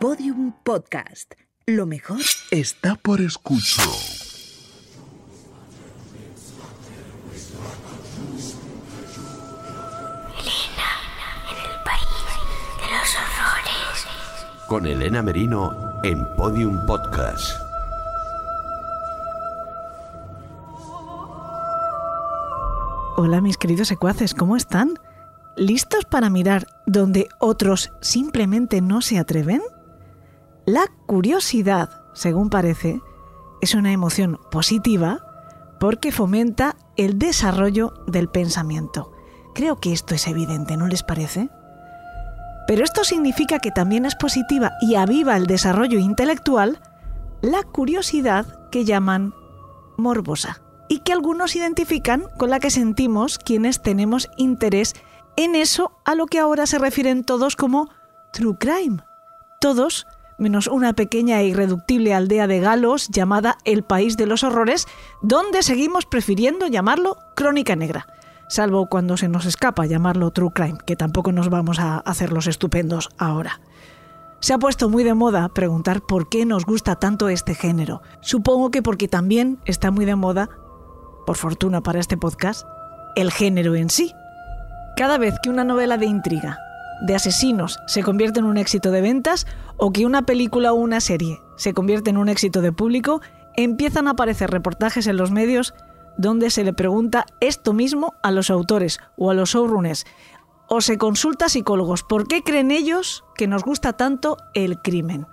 Podium Podcast. Lo mejor está por escuchar. Elena, en el país de los horrores. Con Elena Merino en Podium Podcast. Hola mis queridos secuaces, ¿cómo están? ¿Listos para mirar donde otros simplemente no se atreven? La curiosidad, según parece, es una emoción positiva porque fomenta el desarrollo del pensamiento. Creo que esto es evidente, ¿no les parece? Pero esto significa que también es positiva y aviva el desarrollo intelectual la curiosidad que llaman morbosa y que algunos identifican con la que sentimos quienes tenemos interés en eso a lo que ahora se refieren todos como true crime. Todos, menos una pequeña e irreductible aldea de galos llamada El País de los Horrores, donde seguimos prefiriendo llamarlo Crónica Negra, salvo cuando se nos escapa llamarlo true crime, que tampoco nos vamos a hacer los estupendos ahora. Se ha puesto muy de moda preguntar por qué nos gusta tanto este género. Supongo que porque también está muy de moda, por fortuna para este podcast, el género en sí. Cada vez que una novela de intriga, de asesinos, se convierte en un éxito de ventas, o que una película o una serie se convierte en un éxito de público, empiezan a aparecer reportajes en los medios donde se le pregunta esto mismo a los autores o a los showrunners, o se consulta a psicólogos por qué creen ellos que nos gusta tanto el crimen.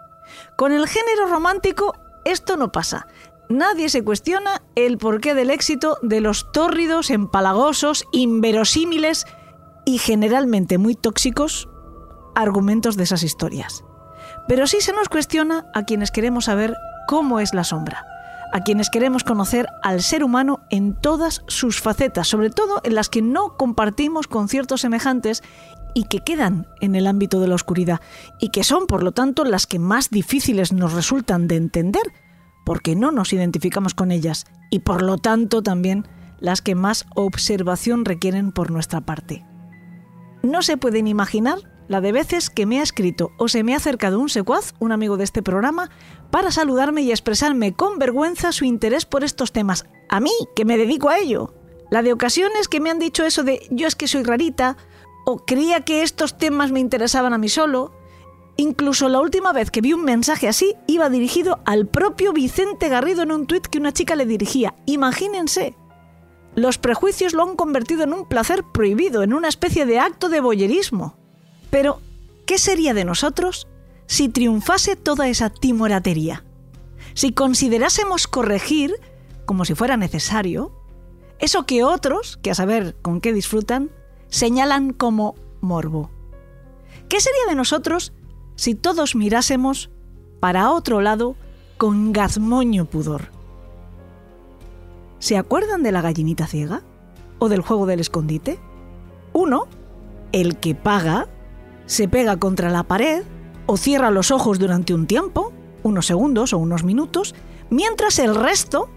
Con el género romántico esto no pasa. Nadie se cuestiona el porqué del éxito de los tórridos, empalagosos, inverosímiles y generalmente muy tóxicos argumentos de esas historias. Pero sí se nos cuestiona a quienes queremos saber cómo es la sombra, a quienes queremos conocer al ser humano en todas sus facetas, sobre todo en las que no compartimos con ciertos semejantes y que quedan en el ámbito de la oscuridad, y que son, por lo tanto, las que más difíciles nos resultan de entender, porque no nos identificamos con ellas, y por lo tanto también las que más observación requieren por nuestra parte. No se pueden imaginar la de veces que me ha escrito o se me ha acercado un secuaz, un amigo de este programa, para saludarme y expresarme con vergüenza su interés por estos temas. A mí, que me dedico a ello. La de ocasiones que me han dicho eso de yo es que soy rarita, o creía que estos temas me interesaban a mí solo. Incluso la última vez que vi un mensaje así iba dirigido al propio Vicente Garrido en un tuit que una chica le dirigía. Imagínense. Los prejuicios lo han convertido en un placer prohibido, en una especie de acto de boyerismo. Pero, ¿qué sería de nosotros si triunfase toda esa timoratería? Si considerásemos corregir, como si fuera necesario, eso que otros, que a saber con qué disfrutan, señalan como morbo. ¿Qué sería de nosotros si todos mirásemos para otro lado con gazmoño pudor? ¿Se acuerdan de la gallinita ciega? ¿O del juego del escondite? Uno, el que paga, se pega contra la pared o cierra los ojos durante un tiempo, unos segundos o unos minutos, mientras el resto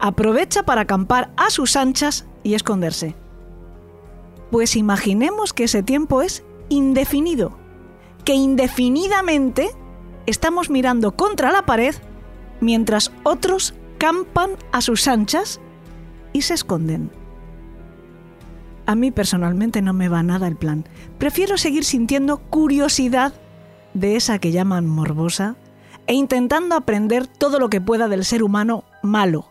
aprovecha para acampar a sus anchas y esconderse. Pues imaginemos que ese tiempo es indefinido, que indefinidamente estamos mirando contra la pared mientras otros campan a sus anchas y se esconden. A mí personalmente no me va nada el plan. Prefiero seguir sintiendo curiosidad de esa que llaman morbosa e intentando aprender todo lo que pueda del ser humano malo,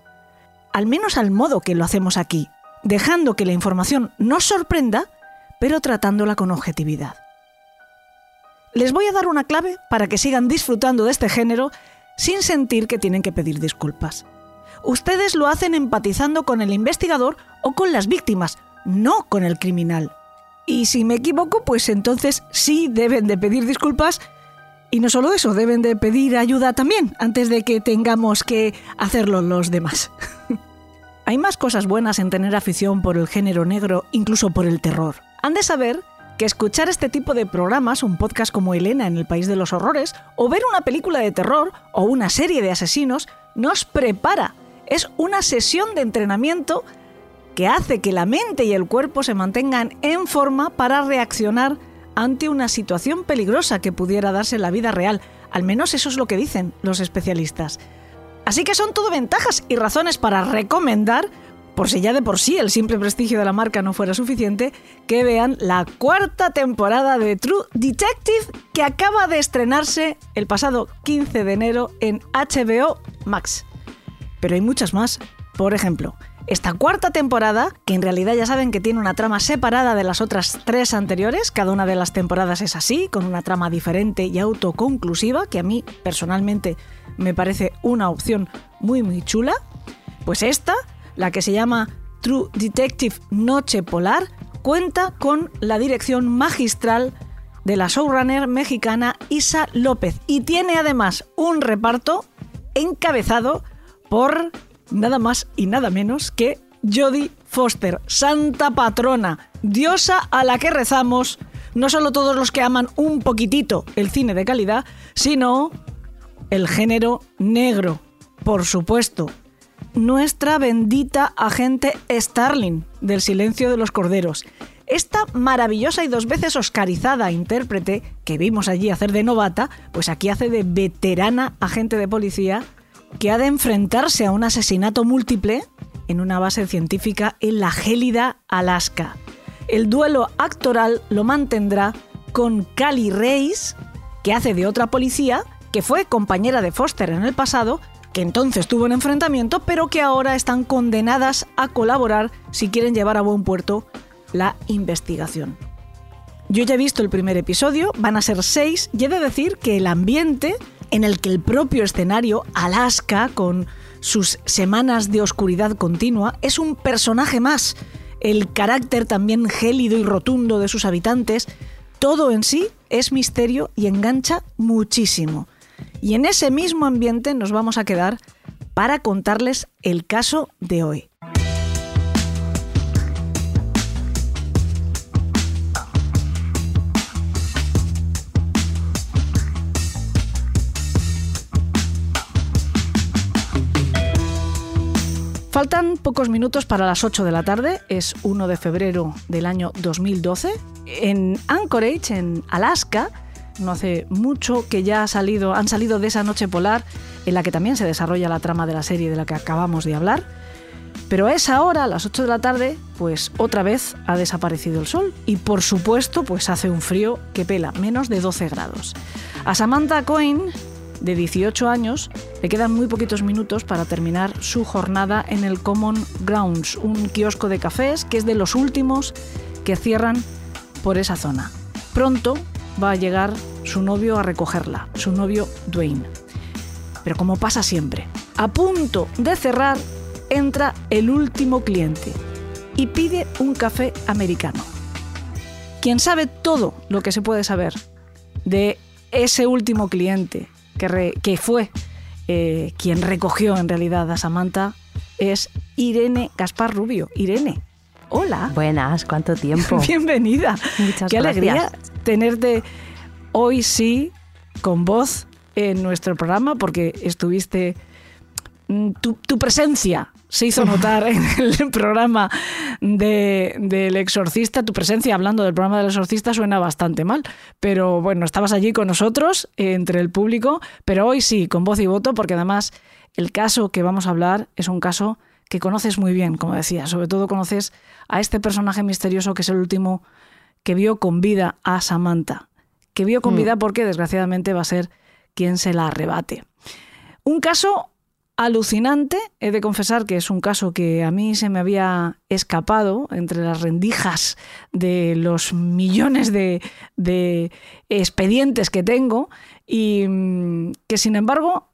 al menos al modo que lo hacemos aquí, dejando que la información nos sorprenda, pero tratándola con objetividad. Les voy a dar una clave para que sigan disfrutando de este género sin sentir que tienen que pedir disculpas. Ustedes lo hacen empatizando con el investigador o con las víctimas, no con el criminal. Y si me equivoco, pues entonces sí deben de pedir disculpas. Y no solo eso, deben de pedir ayuda también, antes de que tengamos que hacerlo los demás. Hay más cosas buenas en tener afición por el género negro, incluso por el terror. Han de saber que escuchar este tipo de programas, un podcast como Elena en el País de los Horrores, o ver una película de terror o una serie de asesinos, nos prepara. Es una sesión de entrenamiento que hace que la mente y el cuerpo se mantengan en forma para reaccionar ante una situación peligrosa que pudiera darse en la vida real. Al menos eso es lo que dicen los especialistas. Así que son todo ventajas y razones para recomendar, por si ya de por sí el simple prestigio de la marca no fuera suficiente, que vean la cuarta temporada de True Detective que acaba de estrenarse el pasado 15 de enero en HBO Max. Pero hay muchas más. Por ejemplo, esta cuarta temporada, que en realidad ya saben que tiene una trama separada de las otras tres anteriores, cada una de las temporadas es así, con una trama diferente y autoconclusiva, que a mí personalmente me parece una opción muy muy chula, pues esta, la que se llama True Detective Noche Polar, cuenta con la dirección magistral de la showrunner mexicana Isa López y tiene además un reparto encabezado por nada más y nada menos que Jodie Foster, santa patrona, diosa a la que rezamos, no solo todos los que aman un poquitito el cine de calidad, sino el género negro, por supuesto. Nuestra bendita agente Starling del Silencio de los Corderos. Esta maravillosa y dos veces oscarizada intérprete que vimos allí hacer de novata, pues aquí hace de veterana agente de policía que ha de enfrentarse a un asesinato múltiple en una base científica en la gélida Alaska. El duelo actoral lo mantendrá con Cali Reis, que hace de otra policía, que fue compañera de Foster en el pasado, que entonces tuvo un enfrentamiento, pero que ahora están condenadas a colaborar si quieren llevar a buen puerto la investigación. Yo ya he visto el primer episodio, van a ser seis, y he de decir que el ambiente en el que el propio escenario, Alaska, con sus semanas de oscuridad continua, es un personaje más. El carácter también gélido y rotundo de sus habitantes, todo en sí es misterio y engancha muchísimo. Y en ese mismo ambiente nos vamos a quedar para contarles el caso de hoy. Faltan pocos minutos para las 8 de la tarde, es 1 de febrero del año 2012. En Anchorage, en Alaska, no hace mucho que ya han salido de esa noche polar en la que también se desarrolla la trama de la serie de la que acabamos de hablar. Pero a esa hora, a las 8 de la tarde, pues otra vez ha desaparecido el sol y por supuesto pues hace un frío que pela, menos de 12 grados. A Samantha Coyne de 18 años, le quedan muy poquitos minutos para terminar su jornada en el Common Grounds, un kiosco de cafés que es de los últimos que cierran por esa zona. Pronto va a llegar su novio a recogerla, su novio Dwayne. Pero como pasa siempre, a punto de cerrar, entra el último cliente y pide un café americano. Quien sabe todo lo que se puede saber de ese último cliente que, fue eh, quien recogió en realidad a Samantha, es Irene Gaspar Rubio. Irene, hola. Buenas, ¿cuánto tiempo? Bienvenida. Muchas Qué gracias. alegría tenerte hoy sí con voz en nuestro programa porque estuviste mm, tu, tu presencia se hizo notar en el programa de, del exorcista. Tu presencia hablando del programa del exorcista suena bastante mal, pero bueno, estabas allí con nosotros, eh, entre el público, pero hoy sí, con voz y voto, porque además el caso que vamos a hablar es un caso que conoces muy bien, como decía, sobre todo conoces a este personaje misterioso que es el último que vio con vida a Samantha, que vio con Mm. vida porque desgraciadamente va a ser quien se la arrebate. Un caso alucinante. He de confesar que es un caso que a mí se me había escapado entre las rendijas de los millones de, expedientes que tengo y mm, que sin embargo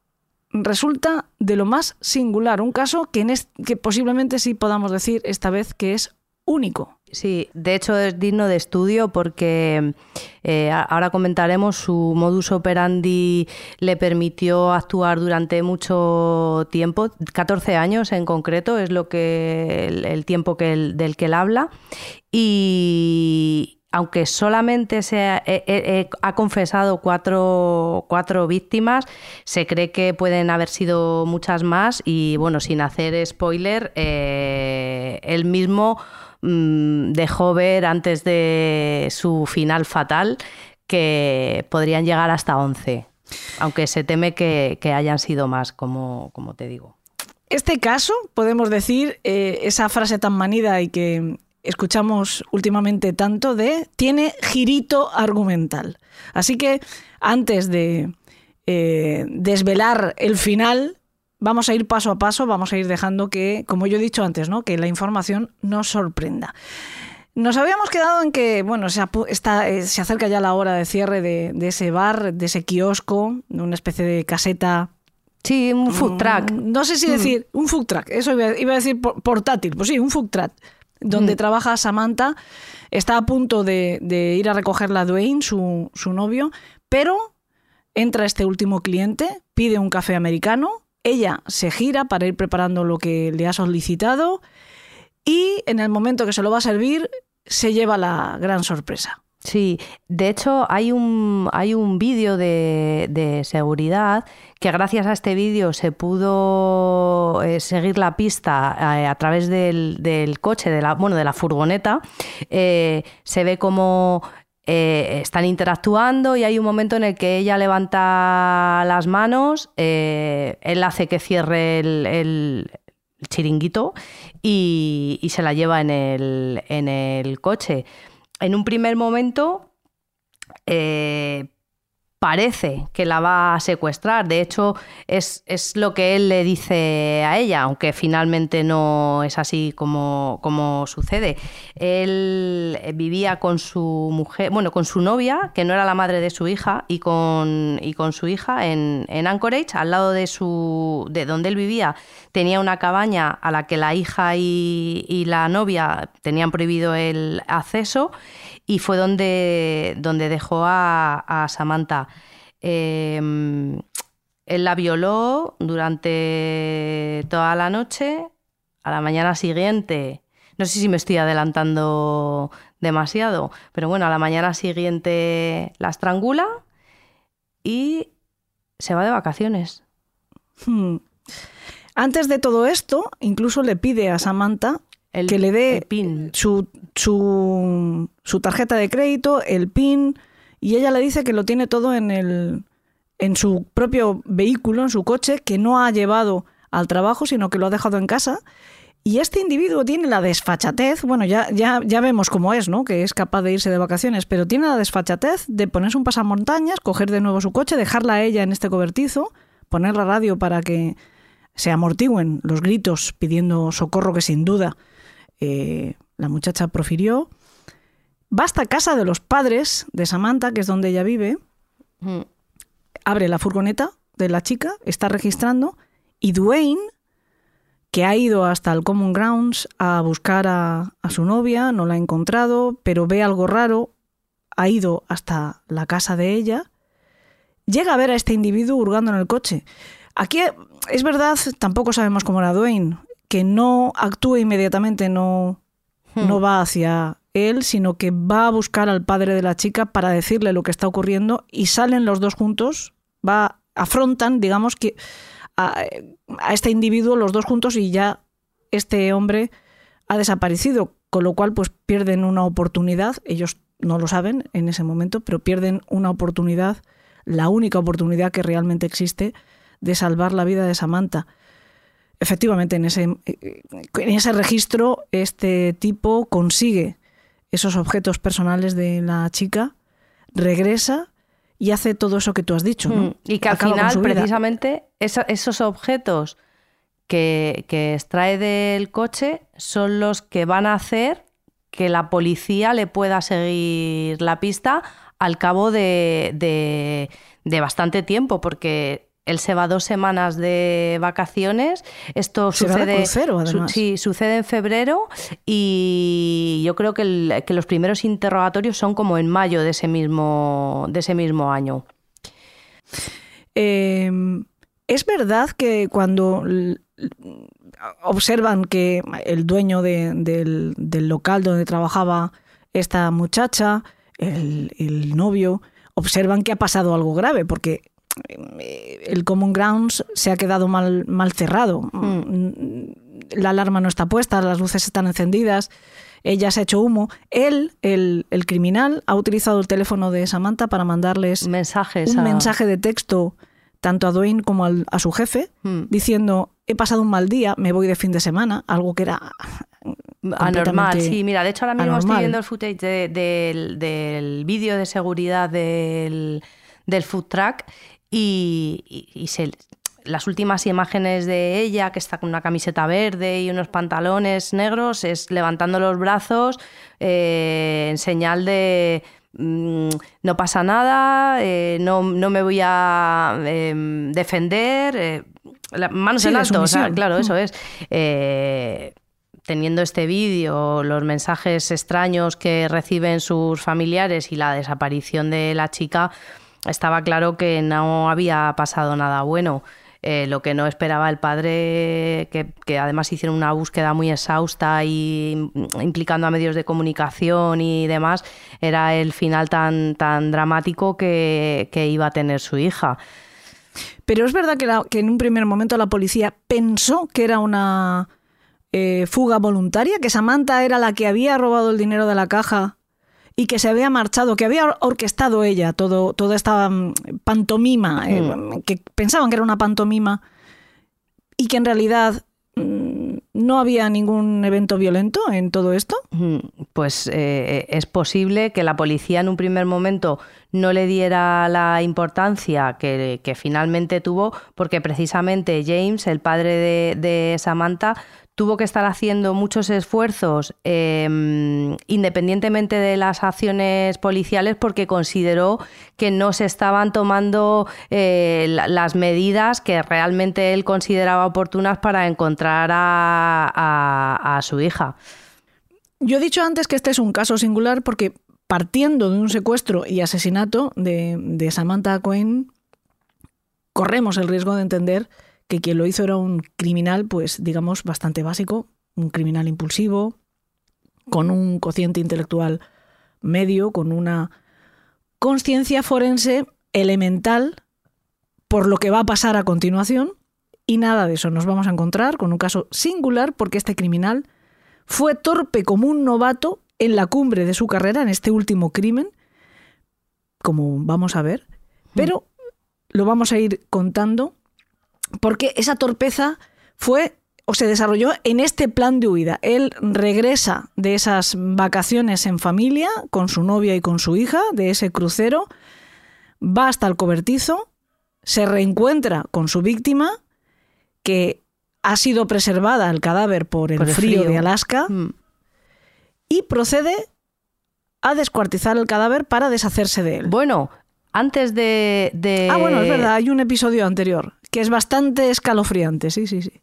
resulta de lo más singular. Un caso que, que posiblemente sí podamos decir esta vez que es único. Sí, de hecho es digno de estudio porque eh, ahora comentaremos su modus operandi le permitió actuar durante mucho tiempo, 14 años en concreto es lo que el, el tiempo que él- del que él habla y aunque solamente se ha, ha confesado cuatro, cuatro víctimas, se cree que pueden haber sido muchas más y bueno, sin hacer spoiler, eh, él mismo mm, dejó ver antes de su final fatal que podrían llegar hasta 11, aunque se teme que, hayan sido más, como, como te digo. Este caso, podemos decir, eh, esa frase tan manida y que escuchamos últimamente tanto de tiene girito argumental. Así que antes de eh, desvelar el final, vamos a ir paso a paso, vamos a ir dejando que, como yo he dicho antes, ¿no? que la información nos sorprenda. Nos habíamos quedado en que, bueno, se, está, eh, se acerca ya la hora de cierre de, de ese bar, de ese kiosco, de una especie de caseta Sí, un food truck. Mm, No sé si decir un food truck, eso iba, iba a decir por- portátil, pues sí, un food truck, donde trabaja Samantha, está a punto de, de ir a recogerla a Dwayne, su, su novio, pero entra este último cliente, pide un café americano, ella se gira para ir preparando lo que le ha solicitado y en el momento que se lo va a servir se lleva la gran sorpresa. Sí, de hecho hay un, hay un vídeo de, de seguridad que gracias a este vídeo se pudo eh, seguir la pista eh, a través del, del coche, de la, bueno, de la furgoneta. Eh, se ve como eh, están interactuando y hay un momento en el que ella levanta las manos, eh, él hace que cierre el, chiringuito y, y se la lleva en el, en el coche. En un primer momento eh, parece que la va a secuestrar. De hecho, es, es lo que él le dice a ella, aunque finalmente no es así como, como sucede. Él eh, vivía con su mujer, bueno, con su novia, que no era la madre de su hija, y con, y con su hija en, en Anchorage, al lado de su. de donde él vivía, tenía una cabaña a la que la hija y, y la novia tenían prohibido el acceso y fue donde, donde dejó a, Samantha. Eh, él la violó durante toda la noche. A la mañana siguiente, no sé si me estoy adelantando demasiado, pero bueno, a la mañana siguiente la estrangula y se va de vacaciones. Hmm. Antes de todo esto, incluso le pide a Samantha El- que le dé el PIN. Su, su, su tarjeta de crédito, el PIN, y ella le dice que lo tiene todo en, el, en su propio vehículo, en su coche, que no ha llevado al trabajo, sino que lo ha dejado en casa. Y este individuo tiene la desfachatez, bueno, ya, ya, ya vemos cómo es, ¿no? Que es capaz de irse de vacaciones, pero tiene la desfachatez de ponerse un pasamontañas, coger de nuevo su coche, dejarla a ella en este cobertizo, poner la radio para que se amortigüen los gritos pidiendo socorro que sin duda eh, la muchacha profirió. Va hasta casa de los padres de Samantha, que es donde ella vive, Mm. abre la furgoneta de la chica, está registrando, y Dwayne, que ha ido hasta el Common Grounds a buscar a, a su novia, no la ha encontrado, pero ve algo raro, ha ido hasta la casa de ella, llega a ver a este individuo hurgando en el coche. Aquí es verdad, tampoco sabemos cómo era Dwayne, que no actúa inmediatamente, no, no va hacia él, sino que va a buscar al padre de la chica para decirle lo que está ocurriendo y salen los dos juntos, va, afrontan, digamos que a, a este individuo los dos juntos y ya este hombre ha desaparecido, con lo cual pues pierden una oportunidad, ellos no lo saben en ese momento, pero pierden una oportunidad, la única oportunidad que realmente existe de salvar la vida de Samantha. Efectivamente, en ese, en ese registro este tipo consigue esos objetos personales de la chica, regresa y hace todo eso que tú has dicho. ¿no? Mm, Y que al Acaba final, precisamente, esa- esos objetos que, que extrae del coche son los que van a hacer que la policía le pueda seguir la pista al cabo de, de- de bastante tiempo, porque él se va dos semanas de vacaciones. Esto Se va de sucede, su- además. sí, sucede en febrero y yo creo que, el- que los primeros interrogatorios son como en mayo de ese mismo, de ese mismo año. Eh, es verdad que cuando observan que el dueño de- del, del local donde trabajaba esta muchacha, el, el novio, observan que ha pasado algo grave, porque el Common Grounds se ha quedado mal, mal cerrado. Mm, La alarma no está puesta, las luces están encendidas. ella se ha hecho humo. Él, el, el criminal, ha utilizado el teléfono de Samantha para mandarles Mensajes. un a- mensaje de texto tanto a Dwayne como al- a su jefe, Mm. diciendo, he pasado un mal día, me voy de fin de semana, algo que era Anormal, sí. Mira, de hecho ahora mismo estoy viendo el footage de- del, del vídeo de seguridad del, del food truck y, y- y se- las últimas imágenes de ella, que está con una camiseta verde y unos pantalones negros, es levantando los brazos eh, en señal de mm, no pasa nada, eh, no, no me voy a em, defender, eh, la- manos Sí, en alto, o sea, claro, eso Mm. es. Teniendo este vídeo, los mensajes extraños que reciben sus familiares y la desaparición de la chica, estaba claro que no había pasado nada bueno. Eh, lo que no esperaba el padre, que, además hicieron una búsqueda muy exhausta y mm, implicando a medios de comunicación y demás, era el final tan, tan dramático que, iba a tener su hija. Pero es verdad que en un primer momento la policía pensó que era una eh, fuga voluntaria, que Samantha era la que había robado el dinero de la caja y que se había marchado, que había or- orquestado ella todo, toda esta mm, pantomima, eh, que pensaban que era una pantomima y que en realidad mm, no había ningún evento violento en todo esto. Mm, Pues eh, es posible que la policía en un primer momento no le diera la importancia que, que finalmente tuvo, porque precisamente James, el padre de, de Samantha, tuvo que estar haciendo muchos esfuerzos eh, independientemente de las acciones policiales porque consideró que no se estaban tomando eh, la- las medidas que realmente él consideraba oportunas para encontrar a su hija. Yo he dicho antes que este es un caso singular porque partiendo de un secuestro y asesinato de, de Samantha Cohen, corremos el riesgo de entender que quien lo hizo era un criminal, pues digamos, bastante básico, un criminal impulsivo, con un cociente intelectual medio, con una conciencia forense elemental por lo que va a pasar a continuación. Y nada de eso, nos vamos a encontrar con un caso singular porque este criminal fue torpe como un novato en la cumbre de su carrera, en este último crimen, como vamos a ver, pero lo vamos a ir contando porque esa torpeza fue o se desarrolló en este plan de huida. Él regresa de esas vacaciones en familia con su novia y con su hija, de ese crucero, va hasta el cobertizo, se reencuentra con su víctima, que ha sido preservada el cadáver por el, Por el frío, frío. de Alaska, Mm. y procede a descuartizar el cadáver para deshacerse de él. Bueno, antes de, de- Ah, bueno, es verdad, hay un episodio anterior que es bastante escalofriante, sí, sí, sí.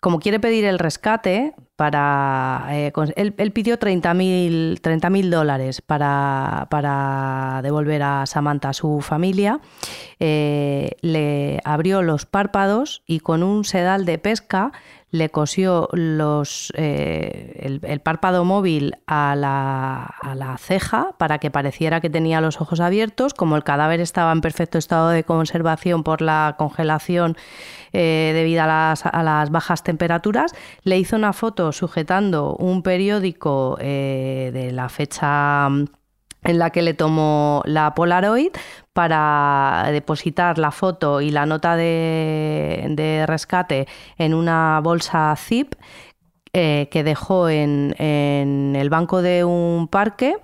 Como quiere pedir el rescate para... eh, él, él pidió 30.000 30.000 dólares para, para devolver a Samantha a su familia. Eh, le abrió los párpados y con un sedal de pesca le cosió eh, el, párpado móvil a la, ceja para que pareciera que tenía los ojos abiertos. Como el cadáver estaba en perfecto estado de conservación por la congelación eh, debido a las, a las bajas temperaturas, le hizo una foto sujetando un periódico eh, de la fecha mm, en la que le tomó la Polaroid para depositar la foto y la nota de, rescate en una bolsa zip eh, que dejó en el banco de un parque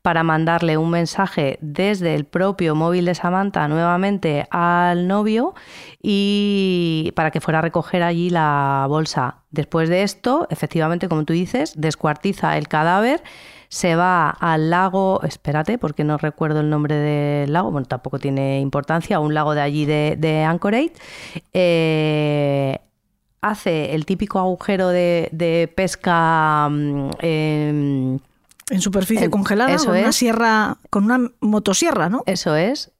para mandarle un mensaje desde el propio móvil de Samantha nuevamente al novio y para que fuera a recoger allí la bolsa. Después de esto, efectivamente, como tú dices, descuartiza el cadáver, se va al lago, espérate, porque no recuerdo el nombre del lago, bueno, tampoco tiene importancia, un lago de allí de, de Anchorage. eh, hace el típico agujero de, de pesca mm, em, En superficie En- congelada, eso con una es. sierra, con una motosierra, ¿no? Eso es.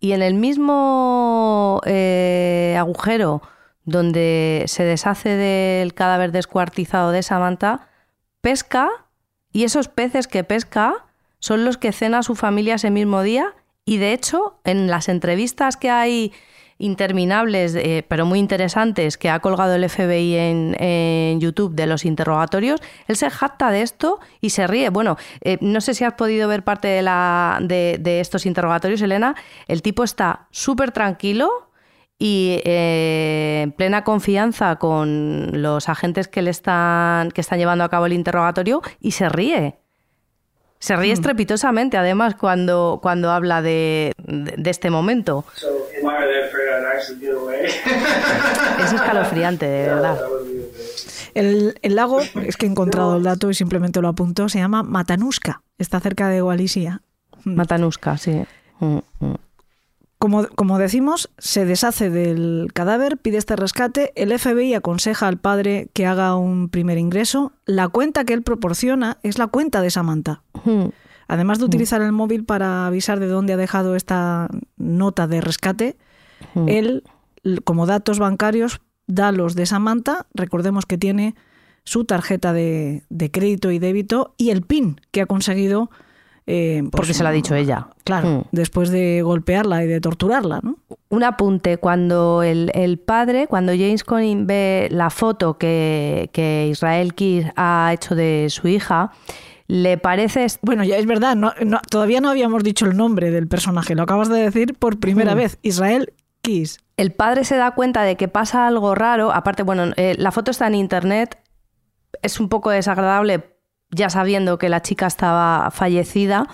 Y en el mismo eh, agujero donde se deshace del cadáver descuartizado de Samantha, pesca y esos peces que pesca son los que cena su familia ese mismo día y de hecho en las entrevistas que hay interminables, eh, pero muy interesantes, que ha colgado el FBI en, YouTube de los interrogatorios, él se jacta de esto y se ríe. Bueno, eh, no sé si has podido ver parte de, la, de, de estos interrogatorios, Elena. El tipo está súper tranquilo y eh, en plena confianza con los agentes que le están que están llevando a cabo el interrogatorio y se ríe. Se ríe estrepitosamente, además, cuando, cuando habla de, de, de este momento. Es escalofriante, de verdad. El, el, lago, es que he encontrado el dato y simplemente lo apunto, se llama Matanuska. Está cerca de Wallisia. Matanuska, sí. Mm, mm. Como, como, decimos, se deshace del cadáver, pide este rescate, el FBI aconseja al padre que haga un primer ingreso. La cuenta que él proporciona es la cuenta de Samantha. Mm. Además de utilizar el móvil para avisar de dónde ha dejado esta nota de rescate, Mm. él, como datos bancarios, da los de Samantha. Recordemos que tiene su tarjeta de, de crédito y débito y el PIN que ha conseguido eh, pues, Porque se lo ha dicho ella. Claro, Mm. después de golpearla y de torturarla, ¿no? Un apunte, cuando el, el padre, cuando James Conning ve la foto que, que Israel Kiss ha hecho de su hija, le parece... Bueno, ya es verdad, no, no, todavía no habíamos dicho el nombre del personaje, lo acabas de decir por primera Mm. vez, Israel Kiss. El padre se da cuenta de que pasa algo raro, aparte, bueno, eh, la foto está en internet, es un poco desagradable ya sabiendo que la chica estaba fallecida,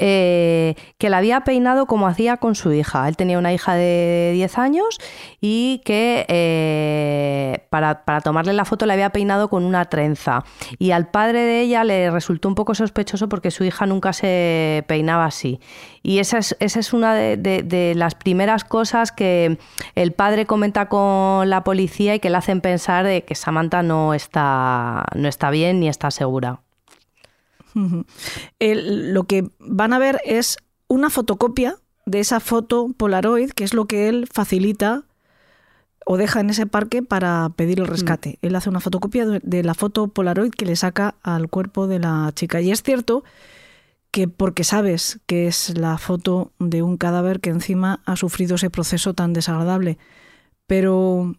eh, que la había peinado como hacía con su hija. Él tenía una hija de 10 años y que eh, para, para, tomarle la foto le había peinado con una trenza. Y al padre de ella le resultó un poco sospechoso porque su hija nunca se peinaba así. Y esa es, esa es una de, de, de las primeras cosas que el padre comenta con la policía y que le hacen pensar de que Samantha no está, no está bien ni está segura. El, lo que van a ver es una fotocopia de esa foto Polaroid, que es lo que él facilita o deja en ese parque para pedir el rescate. Mm. Él hace una fotocopia de la foto Polaroid que le saca al cuerpo de la chica. Y es cierto que porque sabes que es la foto de un cadáver que encima ha sufrido ese proceso tan desagradable, pero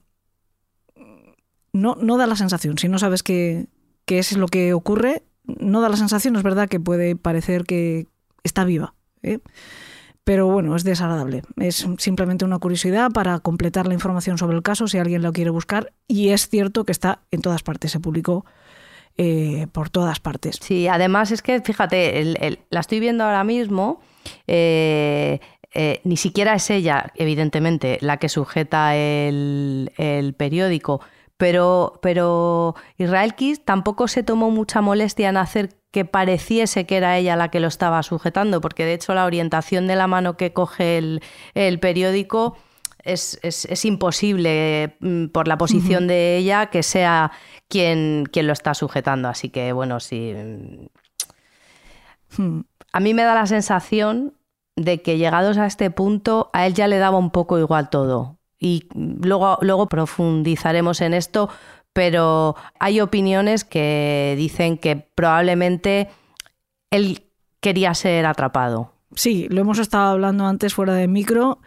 no, no da la sensación, si no sabes que es lo que ocurre, no da la sensación, es verdad que puede parecer que está viva, ¿eh? pero bueno, es desagradable. Es simplemente una curiosidad para completar la información sobre el caso si alguien lo quiere buscar y es cierto que está en todas partes, se publicó eh, por todas partes. Sí, además es que, fíjate, la estoy viendo ahora mismo. Eh, ni siquiera es ella, evidentemente, la que sujeta el periódico, pero, pero Israel Kiss tampoco se tomó mucha molestia en hacer que pareciese que era ella la que lo estaba sujetando, porque de hecho la orientación de la mano que coge el, el periódico es, es, es, imposible mm, por la posición uh -huh. de ella que sea quien, quien lo está sujetando. Así que bueno, sí. Hmm. A mí me da la sensación de que llegados a este punto, a él ya le daba un poco igual todo. Y luego, luego profundizaremos en esto, pero hay opiniones que dicen que probablemente él quería ser atrapado. Sí, lo hemos estado hablando antes fuera de micro,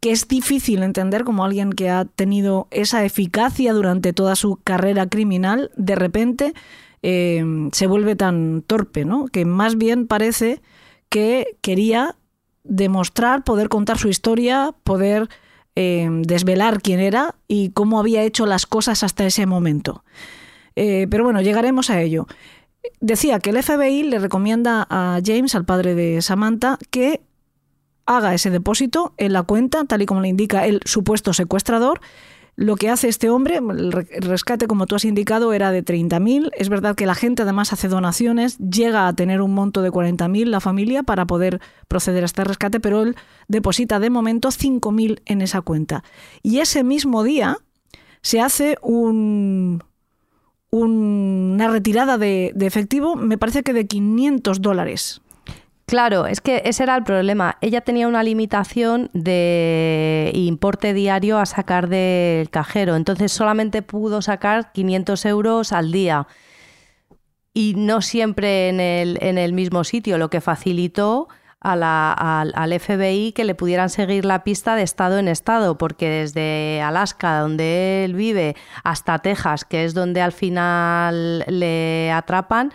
que es difícil entender como alguien que ha tenido esa eficacia durante toda su carrera criminal, de repente eh, se vuelve tan torpe, ¿no? Que más bien parece que quería demostrar, poder contar su historia, poder eh, desvelar quién era y cómo había hecho las cosas hasta ese momento. Eh, pero bueno, llegaremos a ello. Decía que el FBI le recomienda a James, al padre de Samantha, que haga ese depósito en la cuenta, tal y como le indica el supuesto secuestrador. Lo que hace este hombre, el rescate, como tú has indicado, era de 30.000. Es verdad que la gente además hace donaciones, llega a tener un monto de 40.000 la familia para poder proceder a este rescate, pero él deposita de momento 5.000 en esa cuenta. Y ese mismo día se hace un, un, una retirada de, de efectivo, me parece que de 500 dólares. Claro, es que ese era el problema. Ella tenía una limitación de importe diario a sacar del cajero, entonces solamente pudo sacar 500 euros al día y no siempre en el, mismo sitio, lo que facilitó a la- al, al FBI que le pudieran seguir la pista de estado en estado, porque desde Alaska, donde él vive, hasta Texas, que es donde al final le atrapan,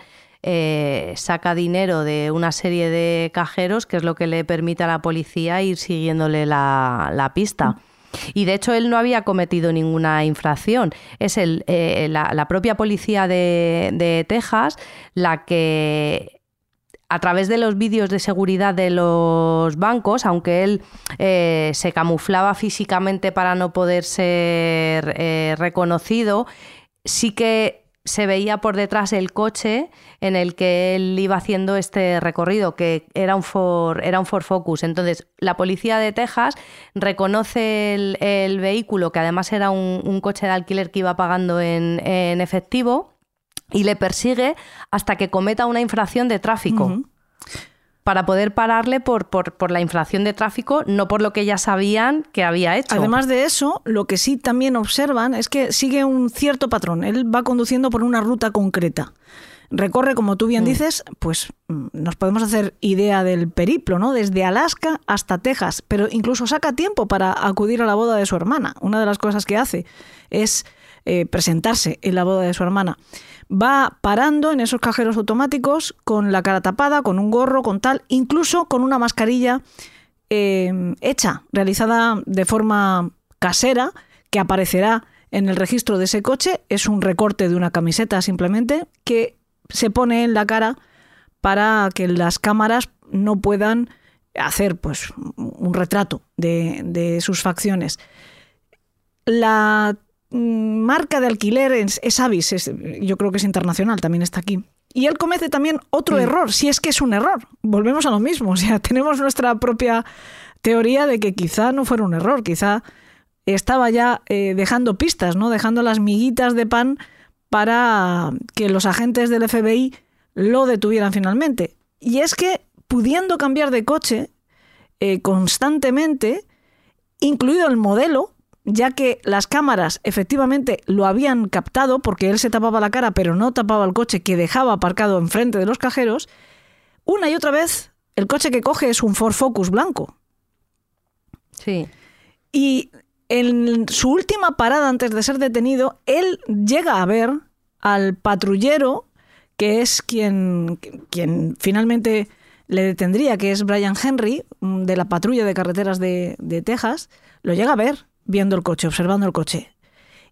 eh, saca dinero de una serie de cajeros, que es lo que le permite a la policía ir siguiéndole la, pista. Y de hecho él no había cometido ninguna infracción. Es el, eh, la, propia policía de, Texas la que a través de los vídeos de seguridad de los bancos, aunque él eh, se camuflaba físicamente para no poder ser reconocido, sí que se veía por detrás el coche en el que él iba haciendo este recorrido, que era un Ford, era un Ford Focus. Entonces, la policía de Texas reconoce el, vehículo, que además era un, coche de alquiler que iba pagando en, en efectivo, y le persigue hasta que cometa una infracción de tráfico. Para poder pararle por, por, por la infracción de tráfico, no por lo que ya sabían que había hecho. Además de eso, lo que sí también observan es que sigue un cierto patrón. Él va conduciendo por una ruta concreta. Recorre, como tú bien dices, pues mm, nos podemos hacer idea del periplo, ¿no? Desde Alaska hasta Texas, pero incluso saca tiempo para acudir a la boda de su hermana. Una de las cosas que hace es eh, presentarse en la boda de su hermana. Va parando en esos cajeros automáticos con la cara tapada, con un gorro, con tal, incluso con una mascarilla eh, hecha, realizada de forma casera, que aparecerá en el registro de ese coche. Es un recorte de una camiseta simplemente que se pone en la cara para que las cámaras no puedan hacer pues, un retrato de, de sus facciones. La marca de alquiler es, es Avis, es- yo creo que es internacional, también está aquí. Y él comete también otro error, si es que es un error. Volvemos a lo mismo, o sea, tenemos nuestra propia teoría de que quizá no fuera un error, quizá estaba ya eh, dejando pistas, ¿no? Dejando las miguitas de pan para que los agentes del FBI lo detuvieran finalmente. Y es que, pudiendo cambiar de coche eh, constantemente, incluido el modelo, ya que las cámaras efectivamente lo habían captado porque él se tapaba la cara pero no tapaba el coche que dejaba aparcado enfrente de los cajeros, una y otra vez el coche que coge es un Ford Focus blanco. Sí. Y en su última parada antes de ser detenido, él llega a ver al patrullero, que es quien, quien finalmente le detendría, que es Brian Henry, de la patrulla de carreteras de, de Texas, lo llega a ver viendo el coche, observando el coche.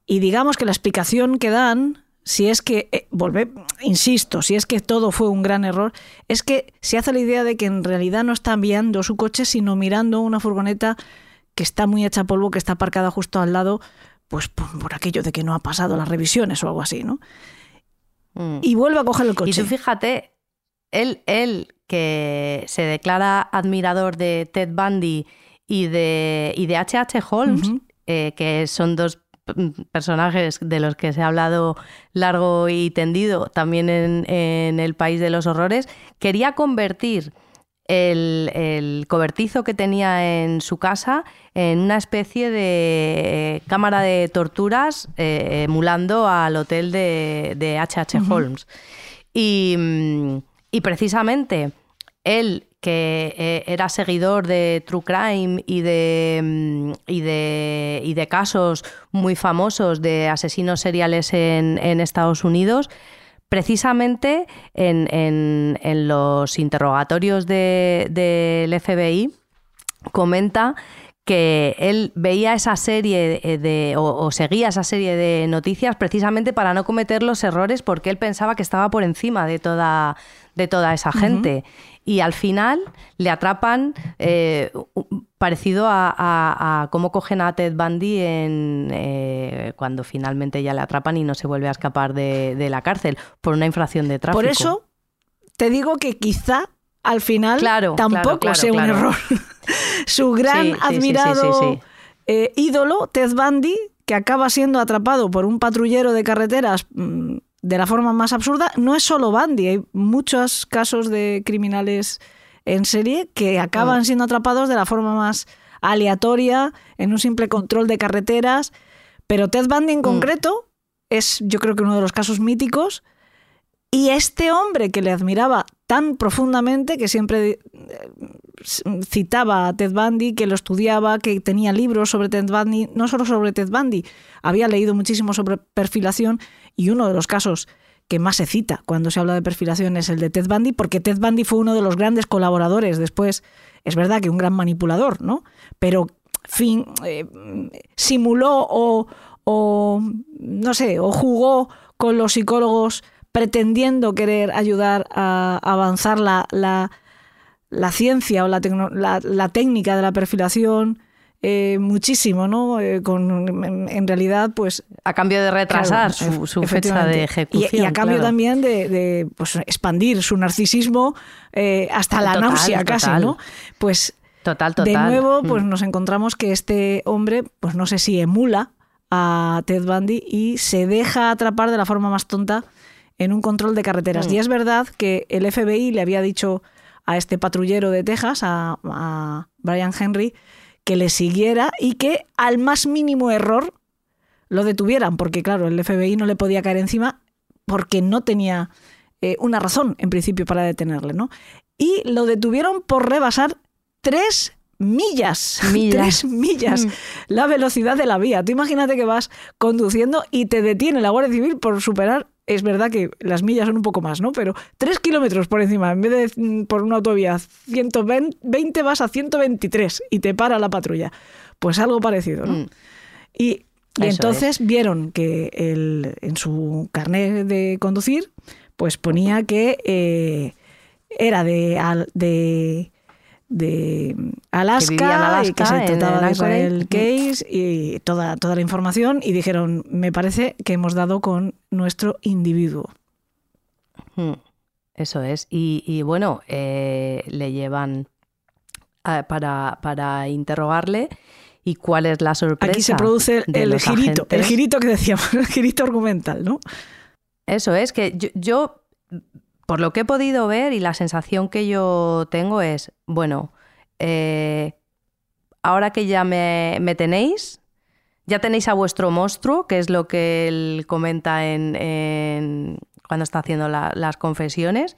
Y digamos que la explicación que dan, si es que, eh, volve, insisto, si es que todo fue un gran error, es que se hace la idea de que en realidad no está viendo su coche, sino mirando una furgoneta que está muy hecha polvo, que está aparcada justo al lado, pues por, por aquello de que no ha pasado las revisiones o algo así, ¿no? Mm. Y vuelve a coger el coche. Y tú fíjate, él, él que se declara admirador de Ted Bundy y de, y de H.H. Holmes. Eh, que son dos personajes de los que se ha hablado largo y tendido también en, en El País de los Horrores, quería convertir el, el cobertizo que tenía en su casa en una especie de eh, cámara de torturas eh, emulando al hotel de de H.H. Holmes. Y, mm, y precisamente él, que eh, era seguidor de True Crime y de, mm, y de, y de casos muy famosos de asesinos seriales en, en Estados Unidos, precisamente en, en- en los interrogatorios de- del FBI comenta que él veía esa serie de, de- o, o seguía esa serie de noticias precisamente para no cometer los errores porque él pensaba que estaba por encima de toda, de toda esa gente. Y al final le atrapan eh, parecido a, a- a cómo cogen a Ted Bundy en, eh, cuando finalmente ya le atrapan y no se vuelve a escapar de, de la cárcel por una infracción de tráfico. Por eso te digo que quizá al final Claro, tampoco claro, claro, sea un error. Su gran Sí, sí, admirado sí, eh, ídolo, Ted Bundy, que acaba siendo atrapado por un patrullero de carreteras mm, de la forma más absurda, no es solo Bundy, hay muchos casos de criminales en serie que acaban Mm. siendo atrapados de la forma más aleatoria, en un simple control de carreteras, pero Ted Bundy Mm. en concreto es yo creo que uno de los casos míticos y este hombre que le admiraba tan profundamente que siempre eh, citaba a Ted Bundy, que lo estudiaba, que tenía libros sobre Ted Bundy, no solo sobre Ted Bundy, había leído muchísimo sobre perfilación y uno de los casos que más se cita cuando se habla de perfilación es el de Ted Bundy, porque Ted Bundy fue uno de los grandes colaboradores. Después, es verdad que un gran manipulador, ¿no? Pero, fin, eh, simuló o, no sé, o jugó con los psicólogos pretendiendo querer ayudar a avanzar la, la, ciencia o la, la, técnica de la perfilación eh, muchísimo, ¿no? Eh, con, en, realidad, pues... A cambio de retrasar su, su fecha de ejecución. Y, y a cambio claro. también de, de pues, expandir su narcisismo eh, hasta la náusea total. casi, ¿no? Pues Total, total. de nuevo, Mm. pues nos encontramos que este hombre, pues no sé si emula a Ted Bundy y se deja atrapar de la forma más tonta en un control de carreteras. Mm. Y es verdad que el FBI le había dicho a este patrullero de Texas, a, a Brian Henry, que le siguiera y que al más mínimo error lo detuvieran, porque claro, el FBI no le podía caer encima porque no tenía eh, una razón en principio para detenerle, ¿no? Y lo detuvieron por rebasar tres millas, Millas. tres millas, Mm. la velocidad de la vía. Tú imagínate que vas conduciendo y te detiene la Guardia Civil por superar, es verdad que las millas son un poco más, ¿no? Pero tres kilómetros por encima, en vez de mm, por una autovía 120 vas a 123 y te para la patrulla. Pues algo parecido, ¿no? Mm. Y, entonces vieron que el, en su carnet de conducir, pues ponía que eh, era de, al- de, de Alaska, Que vivía en Alaska, y que se trataba de Israel. Case y toda, toda la información y dijeron, me parece que hemos dado con nuestro individuo. Mm, Eso es. Y, y bueno, eh, le llevan a- para, para interrogarle. ¿Y cuál es la sorpresa? Aquí se produce el, el girito, el girito que decíamos, el girito argumental, ¿no? Eso es, que yo, yo, por lo que he podido ver y la sensación que yo tengo es, bueno, eh, ahora que ya me, me tenéis, ya tenéis a vuestro monstruo, que es lo que él comenta en, en- cuando está haciendo la- las confesiones,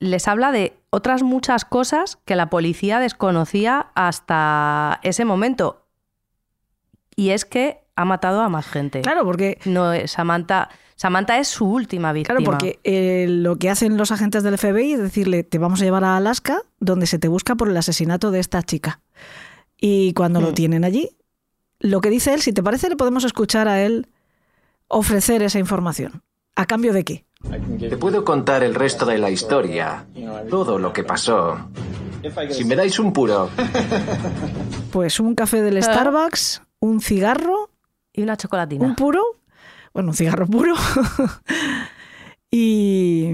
les habla de otras muchas cosas que la policía desconocía hasta ese momento. Y es que ha matado a más gente. Claro, porque No, Samantha, Samantha es su última víctima. Claro, porque eh, lo que hacen los agentes del FBI es decirle, te vamos a llevar a Alaska, donde se te busca por el asesinato de esta chica. Y cuando lo Mm. tienen allí, lo que dice él, si te parece, le podemos escuchar a él ofrecer esa información. ¿A cambio de qué? Te puedo contar el resto de la historia, todo lo que pasó. Si me dais un puro, Pues un café del Starbucks, un cigarro, Y una chocolatina. un puro, bueno, un cigarro puro, y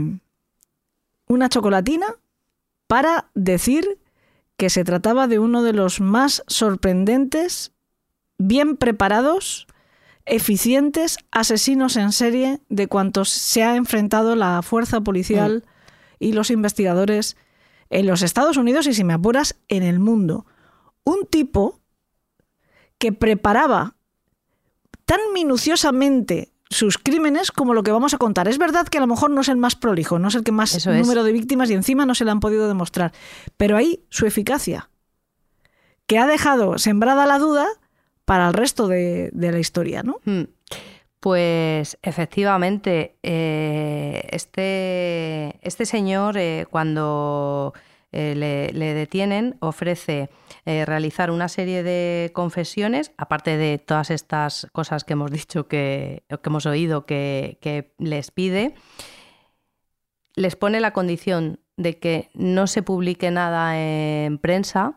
una chocolatina para decir que se trataba de uno de los más sorprendentes, bien preparados, eficientes asesinos en serie de cuantos se ha enfrentado la fuerza policial y los investigadores en los Estados Unidos y, si me apuras, en el mundo. Un tipo que preparaba tan minuciosamente sus crímenes como lo que vamos a contar. Es verdad que a lo mejor no es el más prolijo, no es el que más Eso es. número de víctimas y encima no se le han podido demostrar. Pero ahí su eficacia, que ha dejado sembrada la duda para el resto de, de la historia, ¿no? Hmm. Pues efectivamente, eh, este, este señor eh, cuando eh, le, le detienen ofrece eh, realizar una serie de confesiones, aparte de todas estas cosas que hemos dicho que, que hemos oído que, que les pide, les pone la condición de que no se publique nada en prensa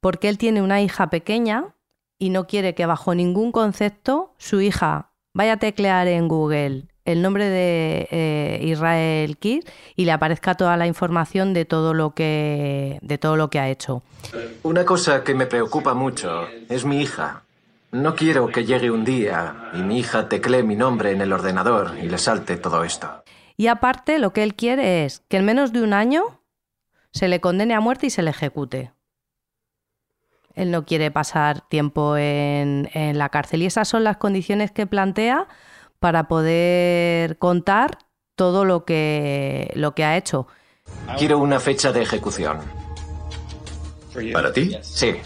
porque él tiene una hija pequeña y no quiere que bajo ningún concepto su hija vaya a teclear en Google el nombre de eh, Israel Kidd y le aparezca toda la información de todo lo que de todo lo que ha hecho. una cosa que me preocupa mucho es mi hija. No quiero que llegue un día y mi hija teclee mi nombre en el ordenador y le salte todo esto. Y aparte lo que él quiere es que en menos de un año se le condene a muerte y se le ejecute. Él no quiere pasar tiempo en, en la cárcel y esas son las condiciones que plantea para poder contar todo lo que, lo que ha hecho. Quiero una fecha de ejecución. ¿Para ti? Sí.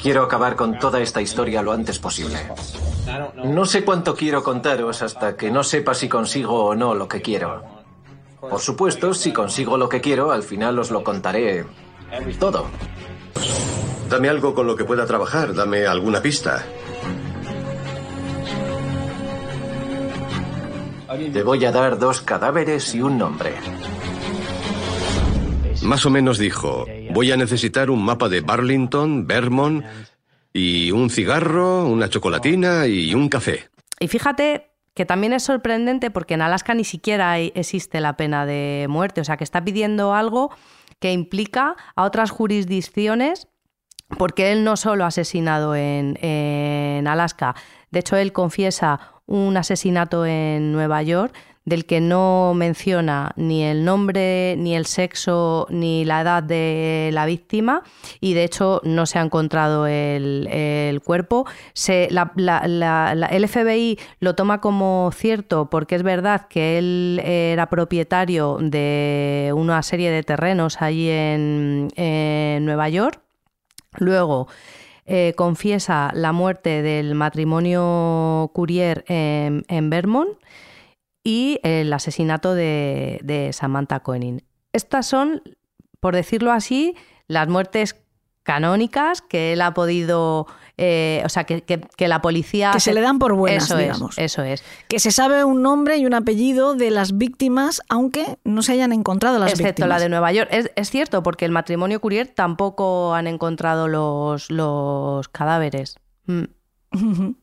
Quiero acabar con toda esta historia lo antes posible. No sé cuánto quiero contaros hasta que no sepa si consigo o no lo que quiero. Por supuesto, si consigo lo que quiero, al final os lo contaré todo. Dame algo con lo que pueda trabajar, dame alguna pista. Te voy a dar dos cadáveres y un nombre. Más o menos dijo, voy a necesitar un mapa de Burlington, Vermont y un cigarro, una chocolatina y un café. Y fíjate que también es sorprendente porque en Alaska ni siquiera hay- existe la pena de muerte, o sea que está pidiendo algo que implica a otras jurisdicciones porque él no solo ha asesinado en, en Alaska, de hecho él confiesa un asesinato en Nueva York del que no menciona ni el nombre, ni el sexo, ni la edad de la víctima y de hecho no se ha encontrado el, el cuerpo. Se- la- la- la- el FBI lo toma como cierto porque es verdad que él era propietario de una serie de terrenos allí en, en Nueva York. Luego eh, confiesa la muerte del matrimonio Courier en, Vermont y el asesinato de, de Samantha Koenig. Estas son, por decirlo así, las muertes canónicas que él ha podido, eh, o sea, que, que- que la policía... Que se le dan por buenas, eso digamos. Es, eso es. Que se sabe un nombre y un apellido de las víctimas, aunque no se hayan encontrado las Excepto víctimas. la de Nueva York. Es, es cierto, porque el matrimonio Courier tampoco han encontrado los, los cadáveres. Mm.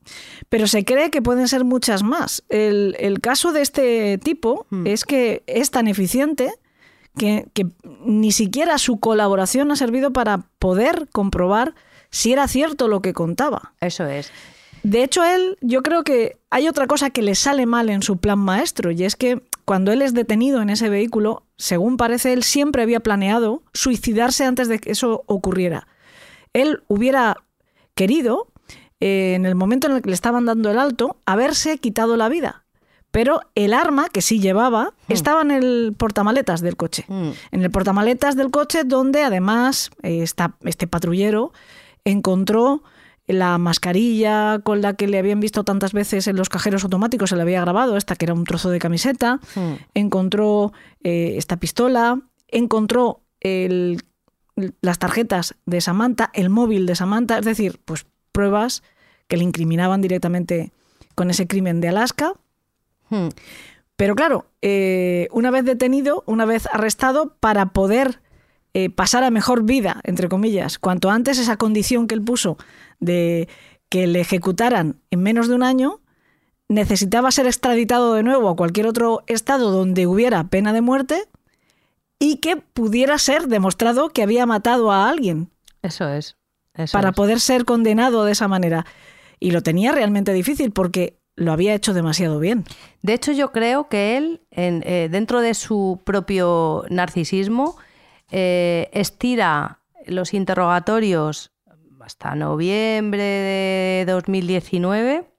Pero se cree que pueden ser muchas más. El, el caso de este tipo Hmm. es que es tan eficiente que, que ni siquiera su colaboración ha servido para poder comprobar si era cierto lo que contaba. Eso es. De hecho, él, yo creo que hay otra cosa que le sale mal en su plan maestro, y es que cuando él es detenido en ese vehículo, según parece, él siempre había planeado suicidarse antes de que eso ocurriera. Él hubiera querido, eh, en el momento en el que le estaban dando el alto, haberse quitado la vida. Pero el arma que sí llevaba estaba en el portamaletas del coche. Mm. En el portamaletas del coche, donde además eh, esta- este patrullero encontró la mascarilla con la que le habían visto tantas veces en los cajeros automáticos, se le había grabado, esta que era un trozo de camiseta, Mm. encontró eh, esta pistola, encontró el- las tarjetas de Samantha, el móvil de Samantha, es decir, pues pruebas que le incriminaban directamente con ese crimen de Alaska. Mm. Pero claro, eh, una vez detenido, una vez arrestado, para poder eh, pasar a mejor vida, entre comillas, cuanto antes esa condición que él puso de que le ejecutaran en menos de un año, necesitaba ser extraditado de nuevo a cualquier otro estado donde hubiera pena de muerte y que pudiera ser demostrado que había matado a alguien Eso es. Eso para es. poder ser condenado de esa manera. Y lo tenía realmente difícil porque lo había hecho demasiado bien. De hecho, yo creo que él, en- eh, dentro de su propio narcisismo, eh, estira los interrogatorios hasta noviembre de 2019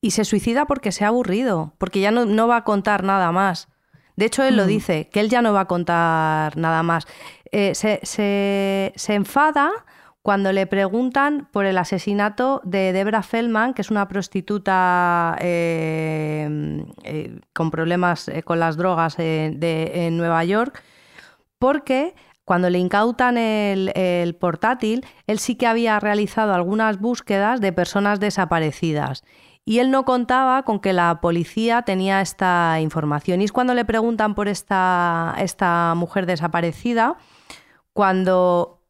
y se suicida porque se ha aburrido, porque ya no, no va a contar nada más. De hecho, él lo dice, que él ya no va a contar nada más. Eh, se, se- se enfada cuando le preguntan por el asesinato de Debra Feldman, que es una prostituta eh, eh, con problemas con las drogas de- en Nueva York, porque cuando le incautan el, portátil, él sí que había realizado algunas búsquedas de personas desaparecidas. Y él no contaba con que la policía tenía esta información. Y es cuando le preguntan por esta, esta mujer desaparecida, cuando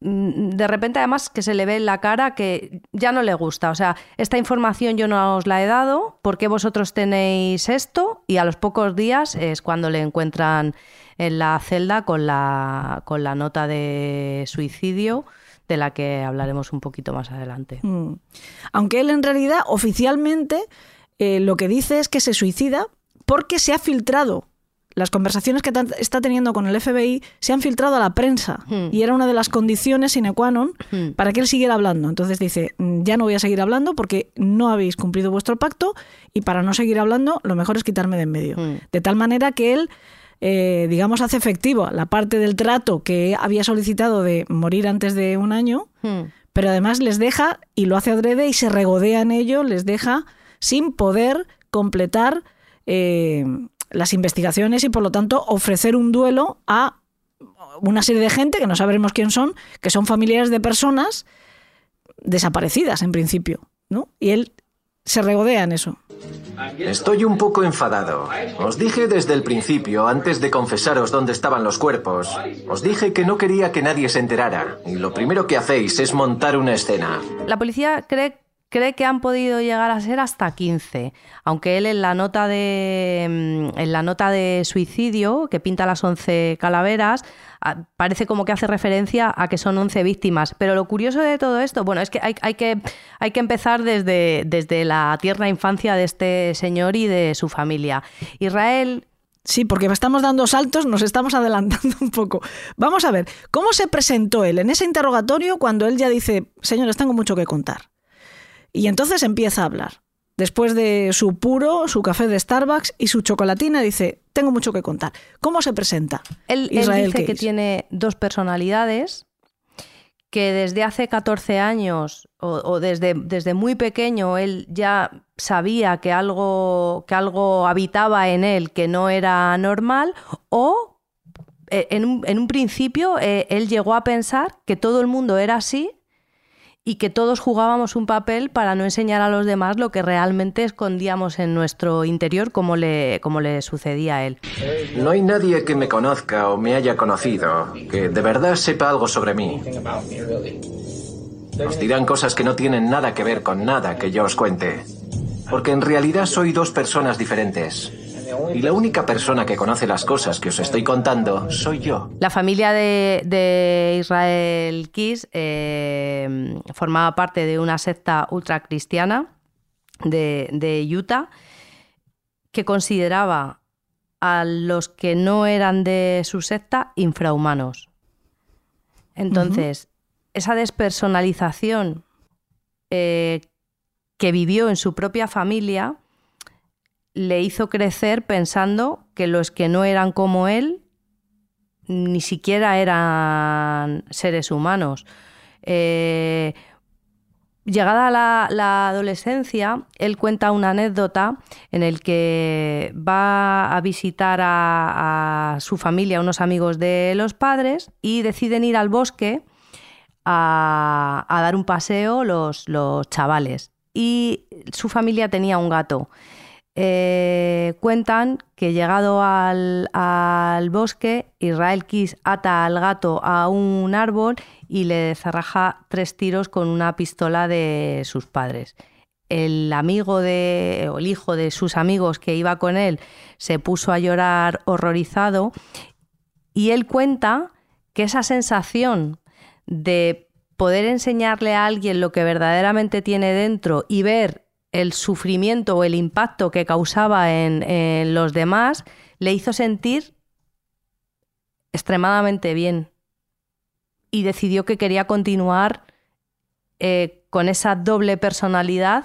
mm, de repente además que se le ve en la cara que ya no le gusta. O sea, esta información yo no os la he dado, ¿por qué vosotros tenéis esto? Y a los pocos días es cuando le encuentran en la celda con la, con la nota de suicidio de la que hablaremos un poquito más adelante. Mm. Aunque él en realidad oficialmente eh, lo que dice es que se suicida porque se ha filtrado. Las conversaciones que está teniendo con el FBI se han filtrado a la prensa Hmm. y era una de las condiciones sine qua non Hmm. para que él siguiera hablando. Entonces dice, "Mm, ya no voy a seguir hablando porque no habéis cumplido vuestro pacto y para no seguir hablando lo mejor es quitarme de en medio. De tal manera que él eh, digamos, hace efectivo la parte del trato que había solicitado de morir antes de un año, Hmm. pero además les deja, y lo hace adrede y se regodea en ello, les deja sin poder completar eh, las investigaciones y por lo tanto ofrecer un duelo a una serie de gente que no sabremos quién son, que son familiares de personas desaparecidas en principio, ¿no? Y él se regodea en eso. Estoy un poco enfadado. Os dije desde el principio, antes de confesaros dónde estaban los cuerpos, os dije que no quería que nadie se enterara. Y lo primero que hacéis es montar una escena. La policía cree, cree que han podido llegar a ser hasta 15, aunque él en la nota de, mm, en la nota de suicidio, que pinta las 11 calaveras, parece como que hace referencia a que son 11 víctimas. Pero lo curioso de todo esto, bueno, es que hay, hay que, hay que empezar desde, desde la tierna infancia de este señor y de su familia. Israel Sí, porque estamos dando saltos, nos estamos adelantando un poco. Vamos a ver, ¿cómo se presentó él en ese interrogatorio cuando él ya dice, señores, tengo mucho que contar? Y entonces empieza a hablar. Después de su puro, su café de Starbucks y su chocolatina, dice, tengo mucho que contar. ¿Cómo se presenta? Él, él Israel dice que tiene dos personalidades, que desde hace 14 años o, o desde, desde muy pequeño él ya sabía que algo, que algo habitaba en él que no era normal o eh, en un, en un principio eh, él llegó a pensar que todo el mundo era así y que todos jugábamos un papel para no enseñar a los demás lo que realmente escondíamos en nuestro interior como le, como le sucedía a él. No hay nadie que me conozca o me haya conocido que de verdad sepa algo sobre mí. Os dirán cosas que no tienen nada que ver con nada que yo os cuente. Porque en realidad soy dos personas diferentes. Y la única persona que conoce las cosas que os estoy contando soy yo. La familia de, de Israel Kiss eh, formaba parte de una secta ultracristiana de, de Utah que consideraba a los que no eran de su secta infrahumanos. Entonces, esa despersonalización eh, que vivió en su propia familia le hizo crecer pensando que los que no eran como él ni siquiera eran seres humanos. Eh, llegada la, adolescencia, él cuenta una anécdota en el que va a visitar a, a, su familia, unos amigos de los padres, y deciden ir al bosque a, a dar un paseo los chavales. Y su familia tenía un gato. Eh, cuentan que llegado al, bosque, Israel Kiss ata al gato a un árbol y le cerraja tres tiros con una pistola de sus padres. El amigo de, o el hijo de sus amigos que iba con él se puso a llorar horrorizado y él cuenta que esa sensación de poder enseñarle a alguien lo que verdaderamente tiene dentro y ver el sufrimiento o el impacto que causaba en, los demás le hizo sentir extremadamente bien. Y decidió que quería continuar eh, con esa doble personalidad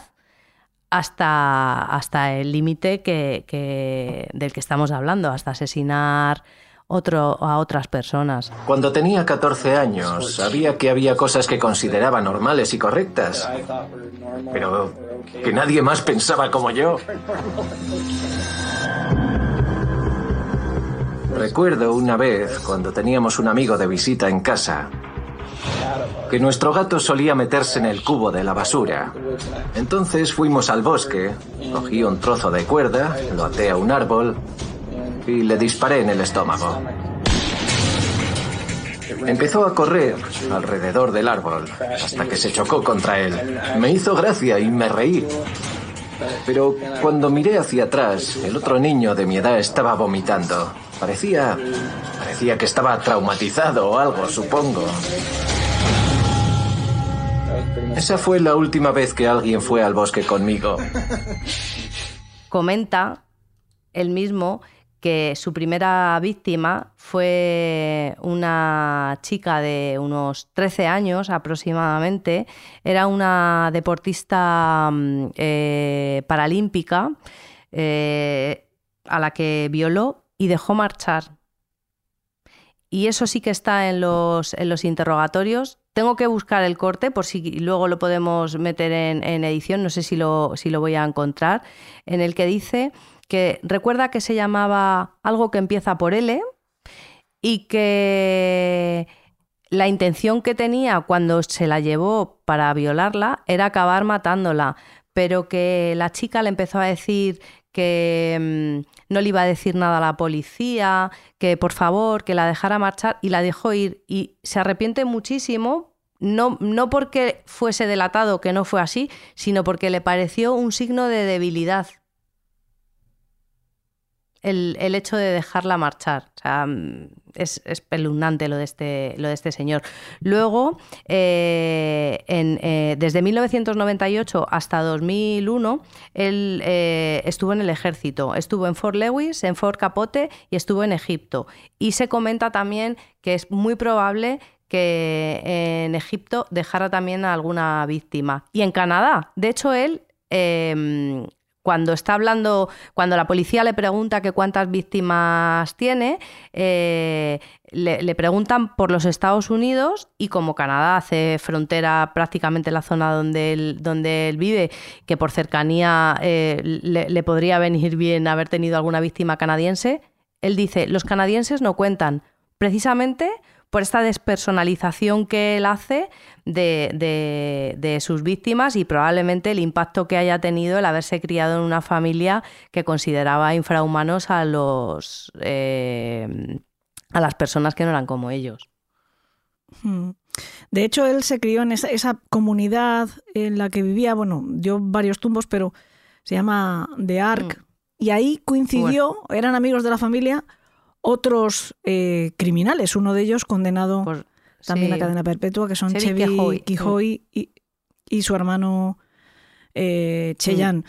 hasta, hasta el límite que, del que estamos hablando, hasta asesinar otro, a otras personas. Cuando tenía 14 años, sabía que había cosas que consideraba normales y correctas, pero que nadie más pensaba como yo. Recuerdo una vez, cuando teníamos un amigo de visita en casa, que nuestro gato solía meterse en el cubo de la basura. Entonces fuimos al bosque, cogí un trozo de cuerda, lo até a un árbol y le disparé en el estómago. Empezó a correr alrededor del árbol hasta que se chocó contra él. Me hizo gracia y me reí. Pero cuando miré hacia atrás, el otro niño de mi edad estaba vomitando. Parecía. parecía que estaba traumatizado o algo, supongo. Esa fue la última vez que alguien fue al bosque conmigo. Comenta él mismo que su primera víctima fue una chica de unos 13 años aproximadamente. Era una deportista eh, paralímpica eh, a la que violó y dejó marchar. Y eso sí que está en los, en los interrogatorios. Tengo que buscar el corte por si luego lo podemos meter en, en edición, no sé si lo, si lo voy a encontrar, en el que dice que recuerda que se llamaba algo que empieza por L y que la intención que tenía cuando se la llevó para violarla era acabar matándola, pero que la chica le empezó a decir que mm, no le iba a decir nada a la policía, que por favor, que la dejara marchar y la dejó ir. Y se arrepiente muchísimo, no, no porque fuese delatado que no fue así, sino porque le pareció un signo de debilidad el, el, hecho de dejarla marchar. Mm, es espeluznante lo de este, lo de este señor. Luego, eh, eh, desde 1998 hasta 2001, él eh, estuvo en el ejército. Estuvo en Fort Lewis, en Fort Capote y estuvo en Egipto. Y se comenta también que es muy probable que en Egipto dejara también a alguna víctima. Y en Canadá. De hecho, él cuando está hablando, cuando la policía le pregunta que cuántas víctimas tiene, eh, le, preguntan por los Estados Unidos y como Canadá hace frontera prácticamente la zona donde él, donde él vive, que por cercanía eh, le, le podría venir bien haber tenido alguna víctima canadiense, él dice, los canadienses no cuentan, precisamente por esta despersonalización que él hace de, sus víctimas y probablemente el impacto que haya tenido el haberse criado en una familia que consideraba infrahumanos a los eh, a las personas que no eran como ellos. Hmm. De hecho, él se crió en esa, comunidad en la que vivía, bueno, dio varios tumbos, pero se llama The Ark. Hmm. Y ahí coincidió, eran amigos de la familia, otros eh, criminales, uno de ellos condenado también a cadena perpetua, que son Chevy, Quijoy y, su hermano eh, Cheyenne.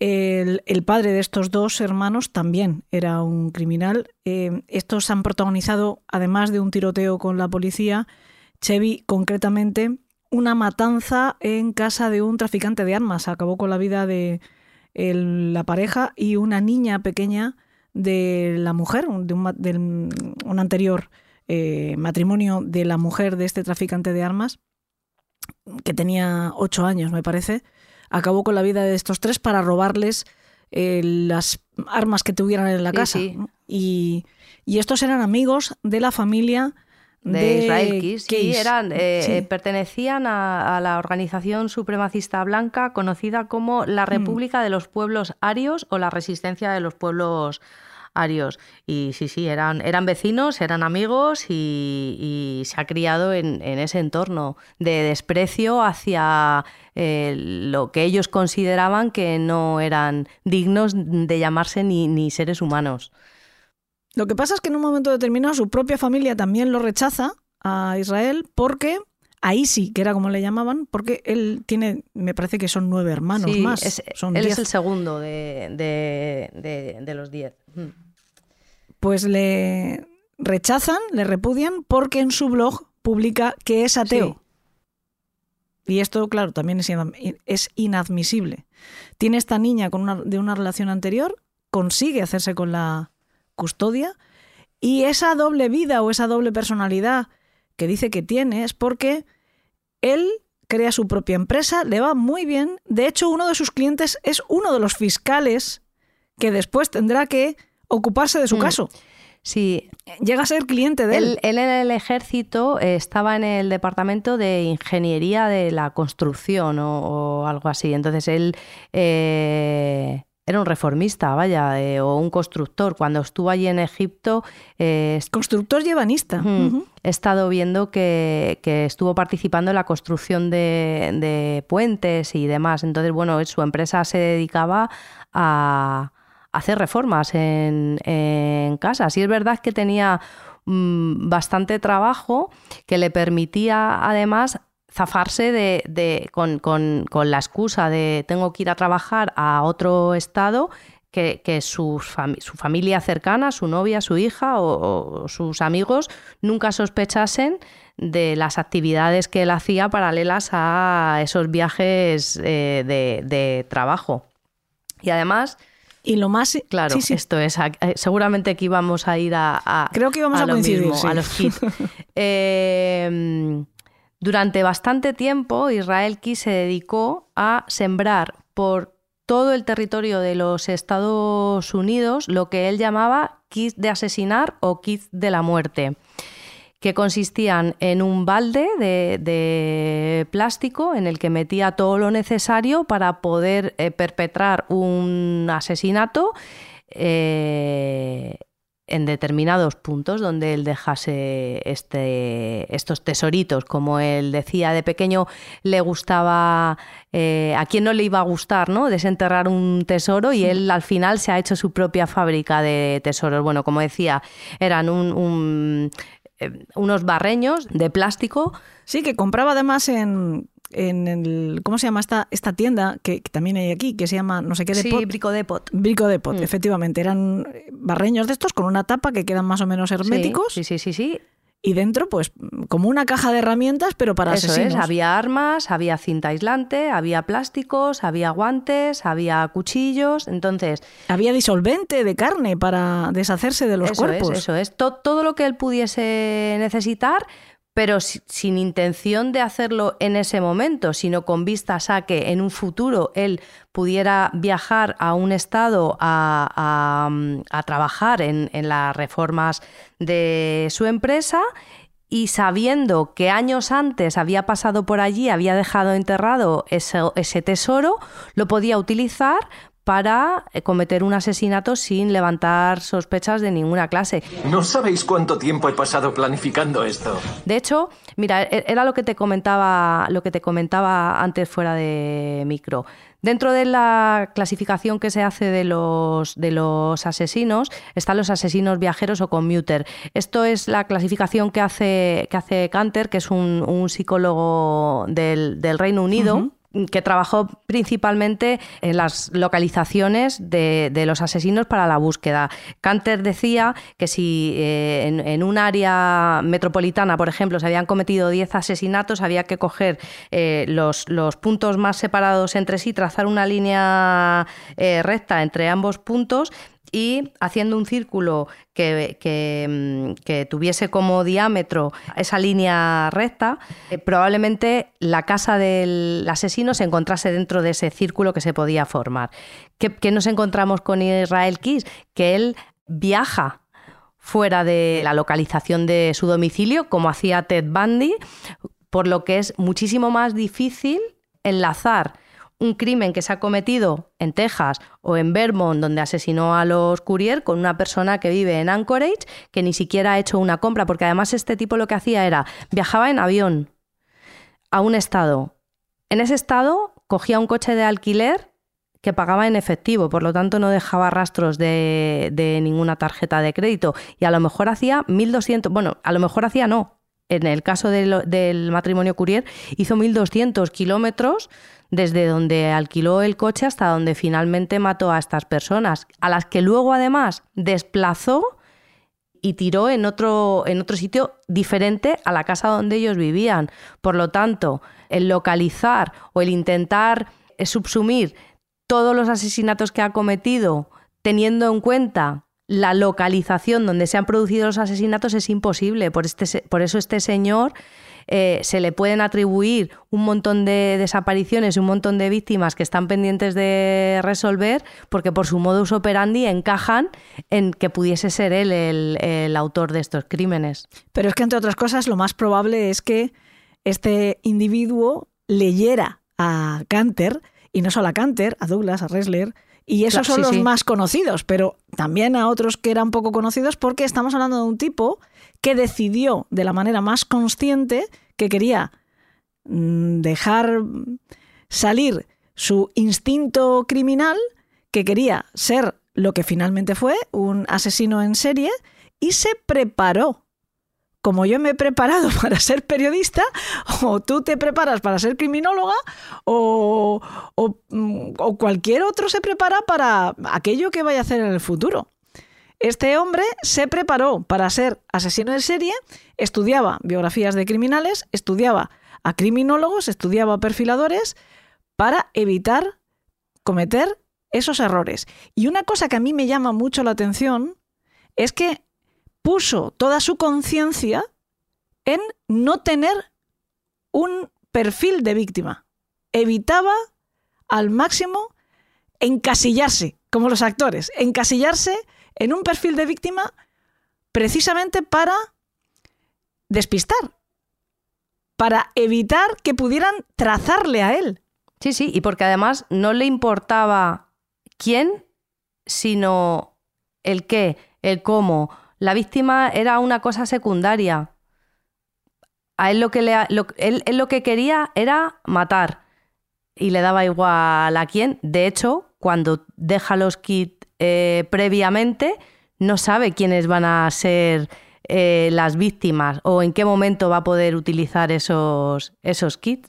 El, padre de estos dos hermanos también era un criminal. Eh, estos han protagonizado, además de un tiroteo con la policía, Chevy concretamente, una matanza en casa de un traficante de armas. Acabó con la vida de la pareja y una niña pequeña de la mujer, de un, anterior eh, matrimonio de la mujer de este traficante de armas, que tenía ocho años, me parece, acabó con la vida de estos tres para robarles eh, las armas que tuvieran en la casa. Y, estos eran amigos de la familia de, Israel Sí, eran, eh, pertenecían a, la organización supremacista blanca conocida como la mm. República de los Pueblos Arios o la Resistencia de los Pueblos Arios. Y sí, sí, eran, eran vecinos, eran amigos y, se ha criado en, ese entorno de desprecio hacia eh, lo que ellos consideraban que no eran dignos de llamarse ni, ni seres humanos. Lo que pasa es que en un momento determinado su propia familia también lo rechaza a Israel porque ahí sí, que era como le llamaban, porque él tiene, me parece que son nueve hermanos más. él es el segundo de, de, los diez. Mm. Pues le rechazan, le repudian, porque en su blog publica que es ateo. Y esto, claro, también es, inadmisible. Tiene esta niña con una, de una relación anterior, consigue hacerse con la custodia y esa doble vida o esa doble personalidad que dice que tiene es porque él crea su propia empresa, le va muy bien. De hecho, uno de sus clientes es uno de los fiscales que después tendrá que ocuparse de su mm. caso. Sí. Llega a ser cliente de él. Él, en el ejército eh, estaba en el departamento de ingeniería de la construcción o, algo así. Entonces él eh, era un reformista, vaya, eh, o un constructor. Cuando estuvo allí en Egipto... Eh, constructor llevanista. He estado viendo que, estuvo participando en la construcción de, puentes y demás. Entonces, bueno, su empresa se dedicaba a hacer reformas en, en casas. Y es verdad que tenía mm, bastante trabajo que le permitía además zafarse de, con, la excusa de tengo que ir a trabajar a otro estado que, su familia cercana, su novia, su hija o, sus amigos nunca sospechasen de las actividades que él hacía paralelas a esos viajes eh, de, trabajo. Y además, Y lo más... Claro, sí, sí. esto es. eh, seguramente que íbamos a ir a. a- Creo que íbamos a lo coincidir, mismo, sí. a los hits. Eh, durante bastante tiempo, Israel Key se dedicó a sembrar por todo el territorio de los Estados Unidos lo que él llamaba kits de asesinar o kits de la muerte que consistían en un balde de, de plástico en el que metía todo lo necesario para poder eh, perpetrar un asesinato eh, en determinados puntos donde él dejase este, estos tesoritos. Como él decía de pequeño, le gustaba, eh, a quién no le iba a gustar, ¿no? Desenterrar un tesoro y él al final se ha hecho su propia fábrica de tesoros. Bueno, como decía, eran un- un, eh, unos barreños de plástico Sí, que compraba además en, en el... ¿Cómo se llama esta, esta tienda que, que también hay aquí? Que se llama no sé qué Sí, depot. Brico Depot. Brico Depot, Mm. efectivamente. Eran barreños de estos con una tapa que quedan más o menos herméticos. Sí, sí, sí, sí. Y dentro, pues, como una caja de herramientas, pero para Eso asesinos. es, había armas, había cinta aislante, había plásticos, había guantes, había cuchillos. Entonces, Había disolvente de carne para deshacerse de los eso cuerpos. es, eso es. To- todo lo que él pudiese necesitar, pero si- sin intención de hacerlo en ese momento, sino con vistas a que en un futuro él pudiera viajar a un estado a, a trabajar en, las reformas de su empresa. Y sabiendo que años antes había pasado por allí, había dejado enterrado ese tesoro, lo podía utilizar para eh, cometer un asesinato sin levantar sospechas de ninguna clase. No sabéis cuánto tiempo he pasado planificando esto. De hecho, mira, e- era lo que te comentaba, lo que te comentaba antes fuera de micro. Dentro de la clasificación que se hace de los, de los asesinos, están los asesinos viajeros o commuter. Esto es la clasificación que hace, que hace Canter, que es un, un psicólogo del, del Reino Unido. Que trabajó principalmente en las localizaciones de, de los asesinos para la búsqueda. Canter decía que si eh, en, un área metropolitana, por ejemplo, se habían cometido 10 asesinatos, había que coger eh, los, los puntos más separados entre sí, trazar una línea eh, recta entre ambos puntos y haciendo un círculo que, mm, que tuviese como diámetro esa línea recta, eh, probablemente la casa del asesino se encontrase dentro de ese círculo que se podía formar. ¿Qué, qué nos encontramos con Israel Kiss? Que él viaja fuera de la localización de su domicilio, como hacía Ted Bundy, por lo que es muchísimo más difícil enlazar un crimen que se ha cometido en Texas o en Vermont, donde asesinó a los Courier, con una persona que vive en Anchorage, que ni siquiera ha hecho una compra, porque además este tipo lo que hacía era viajaba en avión a un estado. En ese estado cogía un coche de alquiler que pagaba en efectivo, por lo tanto no dejaba rastros de, ninguna tarjeta de crédito y a lo mejor hacía 1.200, bueno, a lo mejor hacía no, en el caso del matrimonio Courier, hizo 1.200 kilómetros desde donde alquiló el coche hasta donde finalmente mató a estas personas, a las que luego además desplazó y tiró en otro, en otro sitio diferente a la casa donde ellos vivían. Por lo tanto, el localizar o el intentar eh, subsumir todos los asesinatos que ha cometido teniendo en cuenta la localización donde se han producido los asesinatos es imposible. Por, este, por eso este señor eh, se le pueden atribuir un montón de desapariciones y un montón de víctimas que están pendientes de resolver porque por su modus operandi encajan en que pudiese ser él el, el autor de estos crímenes. Pero es que, entre otras cosas, lo más probable es que este individuo leyera a Canter, y no solo a Canter, a Douglas, a Ressler, y esos Claro, son sí, los sí. más conocidos, pero también a otros que eran poco conocidos porque estamos hablando de un tipo que decidió de la manera más consciente que quería mm, dejar salir su instinto criminal, que quería ser lo que finalmente fue, un asesino en serie, y se preparó. Como yo me he preparado para ser periodista, o tú te preparas para ser criminóloga, o, mm, o cualquier otro se prepara para aquello que vaya a hacer en el futuro. Este hombre se preparó para ser asesino en serie, estudiaba biografías de criminales, estudiaba a criminólogos, estudiaba a perfiladores para evitar cometer esos errores. Y una cosa que a mí me llama mucho la atención es que puso toda su conciencia en no tener un perfil de víctima. Evitaba al máximo encasillarse, como los actores, encasillarse en un perfil de víctima precisamente para despistar, para evitar que pudieran trazarle a él. Sí, sí, y porque además no le importaba quién, sino el qué, el cómo. La víctima era una cosa secundaria. A él lo que, le, él, lo que quería era matar. Y le daba igual a quién. De hecho, cuando deja los kits eh, previamente, no sabe quiénes van a ser eh, las víctimas o en qué momento va a poder utilizar esos, esos kits.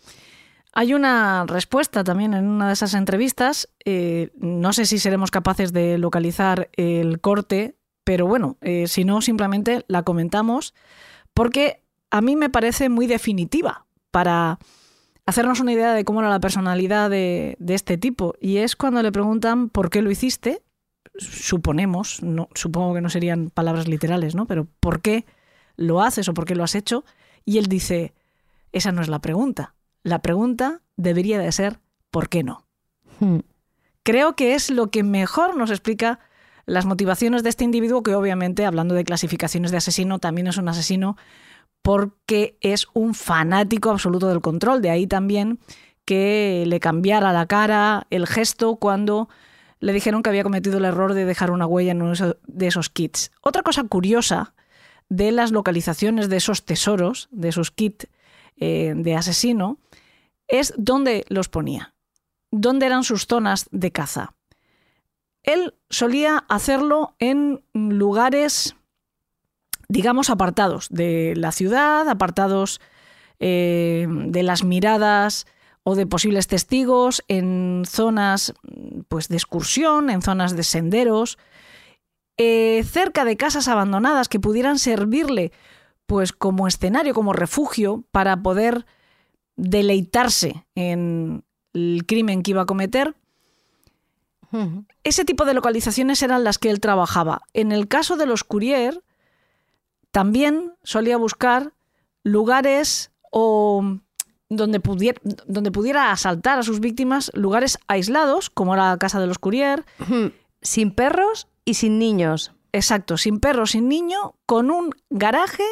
Hay una respuesta también en una de esas entrevistas. Eh, no sé si seremos capaces de localizar el corte, pero bueno, eh, si no, simplemente la comentamos porque a mí me parece muy definitiva para hacernos una idea de cómo era la personalidad de, de este tipo. Y es cuando le preguntan por qué lo hiciste, suponemos, no, supongo que no serían palabras literales, ¿no? Pero ¿por qué lo haces o por qué lo has hecho? Y él dice, esa no es la pregunta. La pregunta debería de ser ¿por qué no? Hmm. Creo que es lo que mejor nos explica las motivaciones de este individuo, que obviamente, hablando de clasificaciones de asesino, también es un asesino porque es un fanático absoluto del control. De ahí también que le cambiara la cara, el gesto, cuando le dijeron que había cometido el error de dejar una huella en uno de esos kits. Otra cosa curiosa de las localizaciones de esos tesoros, de esos kits eh, de asesino, es dónde los ponía, dónde eran sus zonas de caza. Él solía hacerlo en lugares, digamos, apartados de la ciudad, apartados eh, de las miradas o de posibles testigos, en zonas pues, de excursión, en zonas de senderos, eh, cerca de casas abandonadas que pudieran servirle pues, como escenario, como refugio para poder deleitarse en el crimen que iba a cometer. Ese tipo de localizaciones eran las que él trabajaba. En el caso de los Courier, también solía buscar lugares o donde pudiera, donde pudiera asaltar a sus víctimas lugares aislados, como era la casa de los Courier. Sin perros y sin niños. Exacto, sin perro, sin niño, con un garaje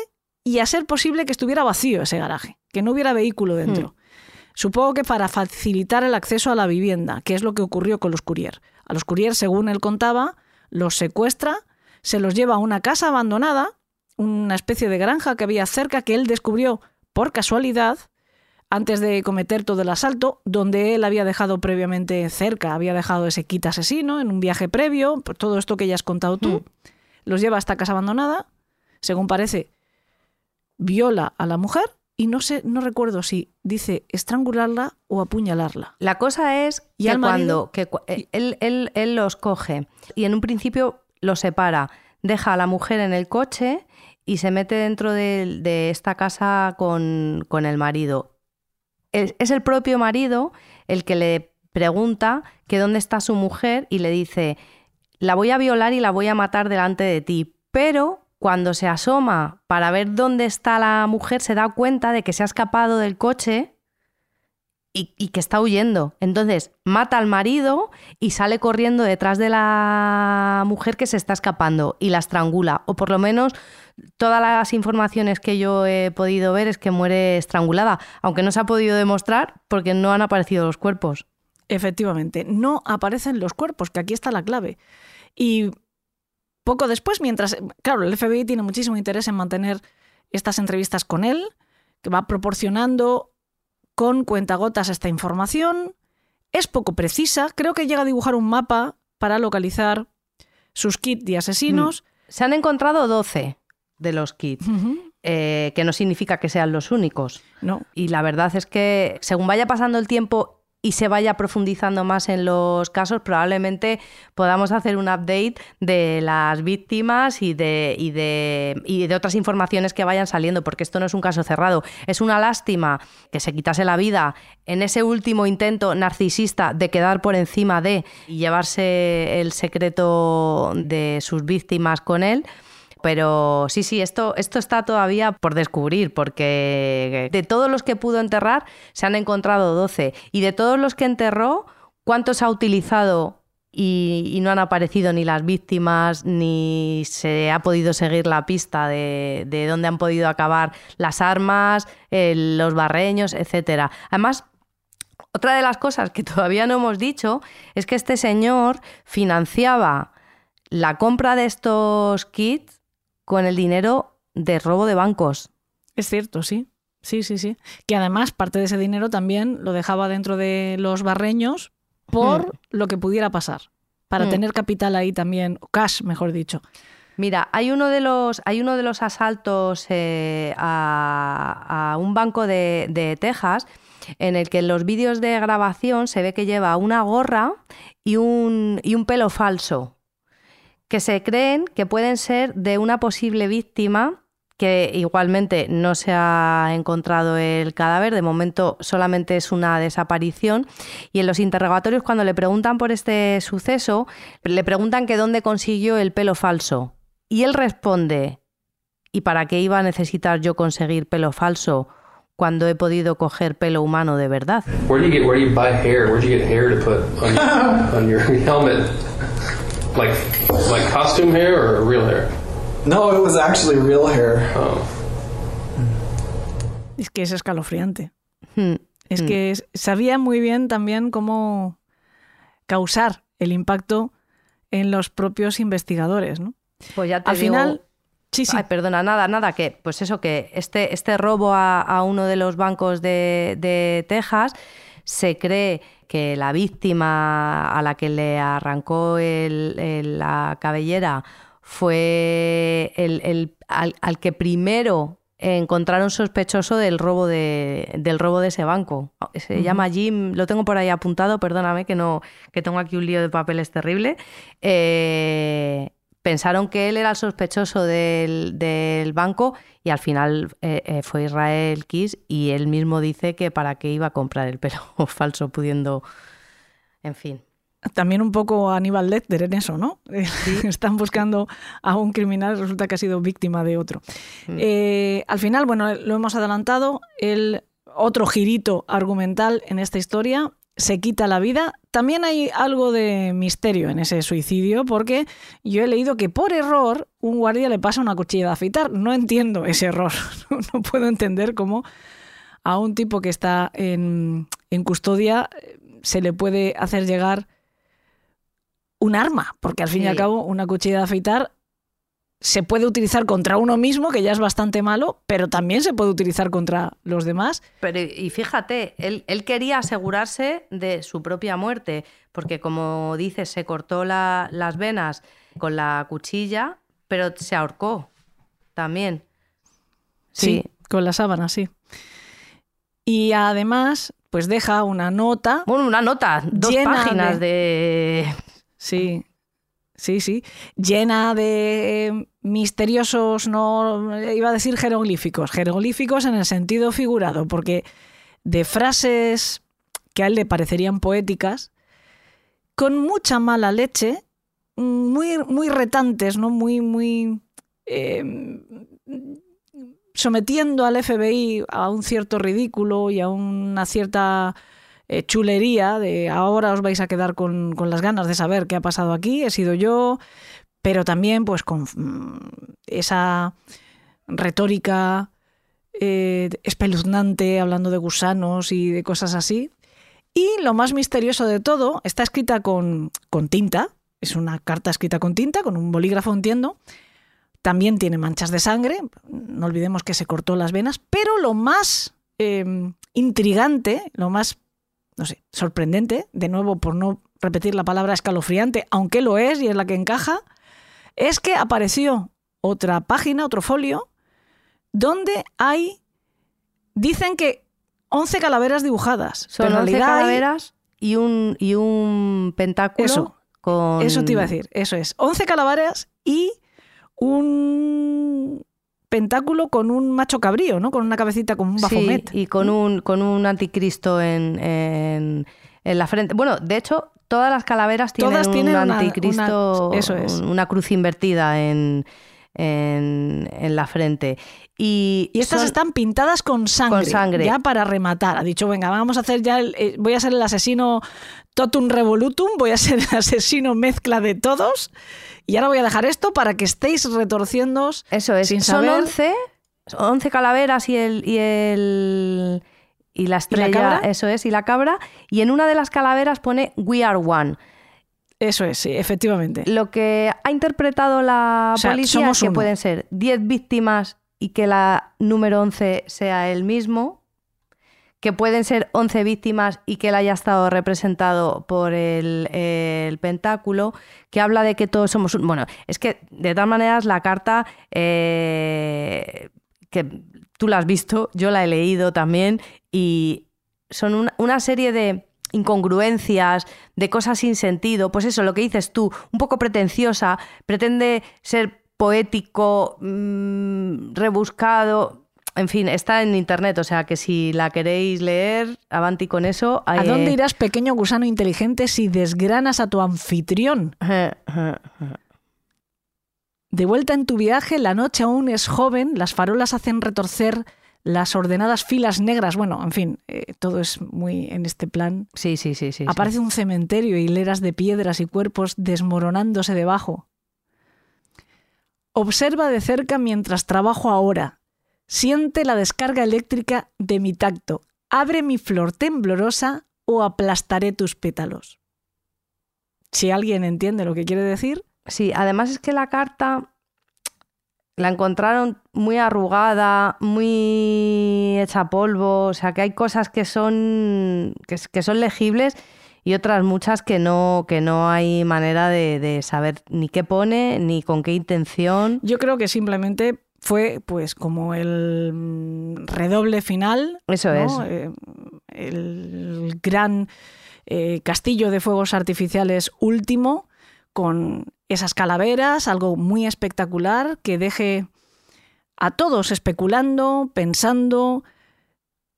y a ser posible que estuviera vacío ese garaje, que no hubiera vehículo dentro. Supongo que para facilitar el acceso a la vivienda, que es lo que ocurrió con los Courier. A los Courier, según él contaba, los secuestra, se los lleva a una casa abandonada, una especie de granja que había cerca que él descubrió por casualidad antes de cometer todo el asalto, donde él había dejado previamente cerca, había dejado ese kit asesino en un viaje previo, por todo esto que ya has contado tú, mm. los lleva a esta casa abandonada, según parece, viola a la mujer y no sé, no recuerdo si dice estrangularla o apuñalarla. La cosa es que cuando que, eh, él, él, él los coge y en un principio los separa, deja a la mujer en el coche y se mete dentro de, de esta casa con, con el marido es, el propio marido el que le pregunta que dónde está su mujer y le dice, la voy a violar y la voy a matar delante de ti. Pero cuando se asoma para ver dónde está la mujer, se da cuenta de que se ha escapado del coche y, que está huyendo. Entonces mata al marido y sale corriendo detrás de la mujer que se está escapando y la estrangula. O por lo menos todas las informaciones que yo he podido ver es que muere estrangulada, aunque no se ha podido demostrar porque no han aparecido los cuerpos. Efectivamente, no aparecen los cuerpos, que aquí está la clave. Y poco después, mientras, claro, el FBI tiene muchísimo interés en mantener estas entrevistas con él, que va proporcionando con cuentagotas esta información. Es poco precisa, creo que llega a dibujar un mapa para localizar sus kits de asesinos. Mm. Se han encontrado 12 de los kits, eh, que no significa que sean los únicos. No. Y la verdad es que según vaya pasando el tiempo y se vaya profundizando más en los casos, probablemente podamos hacer un update de las víctimas y de, y de, y de otras informaciones que vayan saliendo, porque esto no es un caso cerrado. Es una lástima que se quitase la vida en ese último intento narcisista de quedar por encima de y llevarse el secreto de sus víctimas con él. Pero sí, sí, esto, esto está todavía por descubrir, porque de todos los que pudo enterrar se han encontrado 12. Y de todos los que enterró, ¿cuántos ha utilizado y, no han aparecido ni las víctimas, ni se ha podido seguir la pista de, de dónde han podido acabar las armas, los barreños, etcétera. Además, otra de las cosas que todavía no hemos dicho es que este señor financiaba la compra de estos kits con el dinero de robo de bancos. Es cierto, sí. Sí, sí, sí. Que además parte de ese dinero también lo dejaba dentro de los barreños por hmm. lo que pudiera pasar. Para hmm. tener capital ahí también, cash, mejor dicho. Mira, hay uno de los, hay uno de los asaltos eh, a, un banco de, de Texas en el que en los vídeos de grabación se ve que lleva una gorra y un, y un pelo falso que se creen que pueden ser de una posible víctima que igualmente no se ha encontrado el cadáver, de momento solamente es una desaparición, y en los interrogatorios cuando le preguntan por este suceso, le preguntan que dónde consiguió el pelo falso, y él responde, ¿y para qué iba a necesitar yo conseguir pelo falso cuando he podido coger pelo humano de verdad? Like, like costume hair or real hair? No, it was actually real hair. Oh. Es que es escalofriante. Hmm. Es hmm. que sabía muy bien también cómo causar el impacto en los propios investigadores, ¿no? Pues ya te Al final, sí, sí. Ay, perdona, nada, nada, que pues eso, que este, este robo a, a uno de los bancos de, de Texas se cree que la víctima a la que le arrancó la cabellera fue el, al, que primero encontraron sospechoso del robo de, del robo de ese banco. Se llama Jim, lo tengo por ahí apuntado, perdóname que no, que tengo aquí un lío de papeles terrible. Eh, pensaron que él era el sospechoso del, banco y al final eh, eh, fue Israel Kiss y él mismo dice que para qué iba a comprar el pelo falso pudiendo, en fin. También un poco Aníbal Lecter en eso, ¿no? Están buscando a un criminal, resulta que ha sido víctima de otro. Mm. Eh, al final, bueno, lo hemos adelantado, el otro girito argumental en esta historia se quita la vida. También hay algo de misterio en ese suicidio porque yo he leído que por error un guardia le pasa una cuchilla de afeitar. No entiendo ese error. No, puedo entender cómo a un tipo que está en, en custodia eh, se le puede hacer llegar un arma, porque al fin y al cabo una cuchilla de afeitar se puede utilizar contra uno mismo, que ya es bastante malo, pero también se puede utilizar contra los demás. Pero y fíjate, él, quería asegurarse de su propia muerte, porque como dices, se cortó las venas con la cuchilla, pero se ahorcó también. Sí, con la sábana, sí. Y además, pues deja una nota. Bueno, una nota, dos páginas de... Sí, Sí, sí, llena de misteriosos, no iba a decir jeroglíficos, jeroglíficos en el sentido figurado, porque de frases que a él le parecerían poéticas, con mucha mala leche, muy, muy retantes, ¿no? Muy, muy. Em, sometiendo al FBI a un cierto ridículo y a una cierta eh, chulería de ahora os vais a quedar con, las ganas de saber qué ha pasado aquí, he sido yo, pero también pues con mm, esa retórica eh, espeluznante hablando de gusanos y de cosas así. Y lo más misterioso de todo, está escrita con, con tinta, es una carta escrita con tinta, con un bolígrafo entiendo, también tiene manchas de sangre, no olvidemos que se cortó las venas, pero lo más eh, intrigante, lo más no sé, sorprendente, de nuevo por no repetir la palabra escalofriante, aunque lo es y es la que encaja, es que apareció otra página, otro folio, donde hay, dicen que 11 calaveras dibujadas. Son Pero en 11 realidad hay- calaveras y un, y un pentáculo Eso, con... Eso te iba a decir, eso es. 11 calaveras y un pentáculo con un macho cabrío, ¿no? Con una cabecita con un Sí, bafomet. y con un, con un anticristo en, en, en la frente. Bueno, de hecho, todas las calaveras tienen Todas un tienen una- anticristo, una- eso es. una cruz invertida en, en, en la frente. Y, Y estas son- están pintadas con sangre, Con sangre. ya para rematar. Ha dicho, venga, vamos a hacer ya, el, eh, voy a ser el asesino totum revolutum, voy a ser el asesino mezcla de todos, y ahora voy a dejar esto para que estéis retorciéndoos Eso es, sin son saber... 11, 11 calaveras y el... Y el y la estrella, cabra? eso es, y la cabra. Y en una de las calaveras pone We Are One. Eso es, sí, efectivamente. Lo que ha interpretado la O sea, policía somos es que uno. pueden ser 10 víctimas y que la número 11 sea el mismo, que pueden ser 11 víctimas y que él haya estado representado por el, el pentáculo, que habla de que todos somos... un- Bueno, es que de todas maneras la carta, eh, que tú la has visto, yo la he leído también, y son una, una serie de incongruencias, de cosas sin sentido, pues eso, lo que dices tú, un poco pretenciosa, pretende ser poético, mm, rebuscado, en fin, está en internet, o sea que si la queréis leer, avanti con eso. ¿A eh, dónde irás, pequeño gusano inteligente, si desgranas a tu anfitrión? De vuelta en tu viaje, la noche aún es joven, las farolas hacen retorcer las ordenadas filas negras. Bueno, en fin, eh, todo es muy en este plan. Sí, sí, sí, sí. Aparece un cementerio, hileras de piedras y cuerpos desmoronándose debajo. Observa de cerca mientras trabajo ahora. Siente la descarga eléctrica de mi tacto. Abre mi flor temblorosa o aplastaré tus pétalos. Si alguien entiende lo que quiere decir, Sí, además es que la carta la encontraron muy arrugada, muy hecha polvo, o sea que hay cosas que son, que, que son legibles y otras muchas que no, que no hay manera de, de saber ni qué pone, ni con qué intención. yo creo que simplemente fue pues como el mm, redoble final. Eso ¿no? es. Eh, el gran eh, castillo de fuegos artificiales último con esas calaveras, algo muy espectacular que deje a todos especulando, pensando,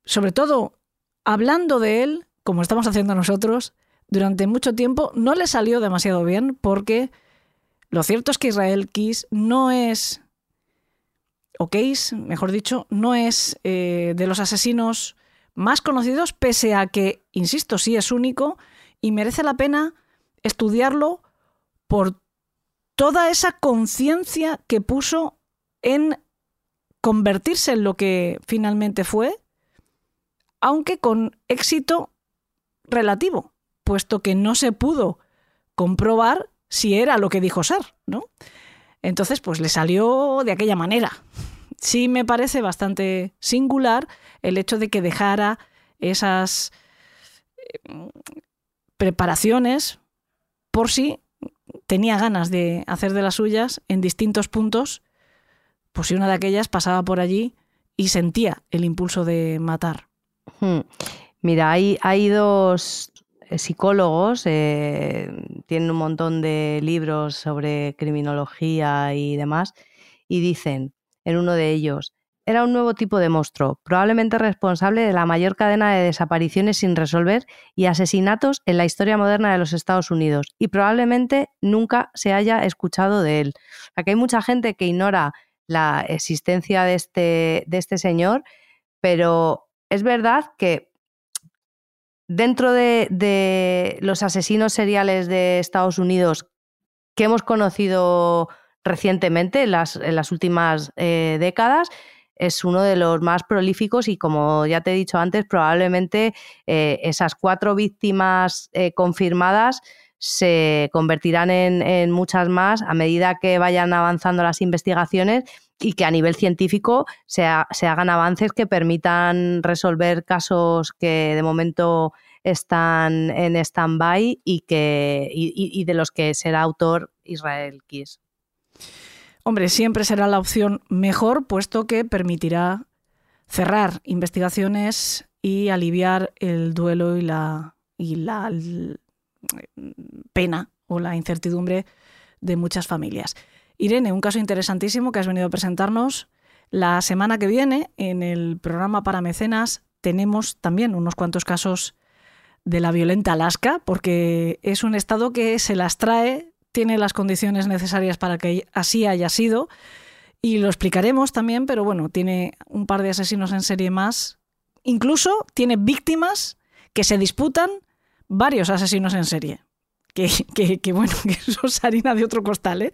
sobre todo hablando de él, como estamos haciendo nosotros, durante mucho tiempo. No le salió demasiado bien porque lo cierto es que Israel Kiss no es, o Case, mejor dicho, no es eh, de los asesinos más conocidos, pese a que, insisto, sí es único y merece la pena estudiarlo por toda esa conciencia que puso en convertirse en lo que finalmente fue, aunque con éxito relativo, puesto que no se pudo comprobar si era lo que dijo ser, ¿no? Entonces, pues le salió de aquella manera. Sí me parece bastante singular el hecho de que dejara esas eh, preparaciones por si tenía ganas de hacer de las suyas en distintos puntos, pues si una de aquellas pasaba por allí y sentía el impulso de matar. Hmm. Mira, hay, hay dos eh, psicólogos, eh, tienen un montón de libros sobre criminología y demás, y dicen en uno de ellos, era un nuevo tipo de monstruo, probablemente responsable de la mayor cadena de desapariciones sin resolver y asesinatos en la historia moderna de los Estados Unidos, y probablemente nunca se haya escuchado de él. Que hay mucha gente que ignora la existencia de este, de este señor, pero es verdad que dentro de, los asesinos seriales de Estados Unidos que hemos conocido recientemente, en las, en las últimas eh, décadas, es uno de los más prolíficos y como ya te he dicho antes, probablemente eh, esas cuatro víctimas eh, confirmadas se convertirán en, muchas más a medida que vayan avanzando las investigaciones y que a nivel científico se, ha, se hagan avances que permitan resolver casos que de momento están en stand-by y, y de los que será autor Israel Kiss. Hombre, siempre será la opción mejor, puesto que permitirá cerrar investigaciones y aliviar el duelo y la, y la l- pena o la incertidumbre de muchas familias. Irene, un caso interesantísimo que has venido a presentarnos. La semana que viene, en el programa para mecenas, tenemos también unos cuantos casos de la violenta Alaska, porque es un estado que se las trae, tiene las condiciones necesarias para que así haya sido, y lo explicaremos también, pero bueno, tiene un par de asesinos en serie más, incluso tiene víctimas que se disputan varios asesinos en serie. Que, bueno, que eso es harina de otro costal, ¿eh?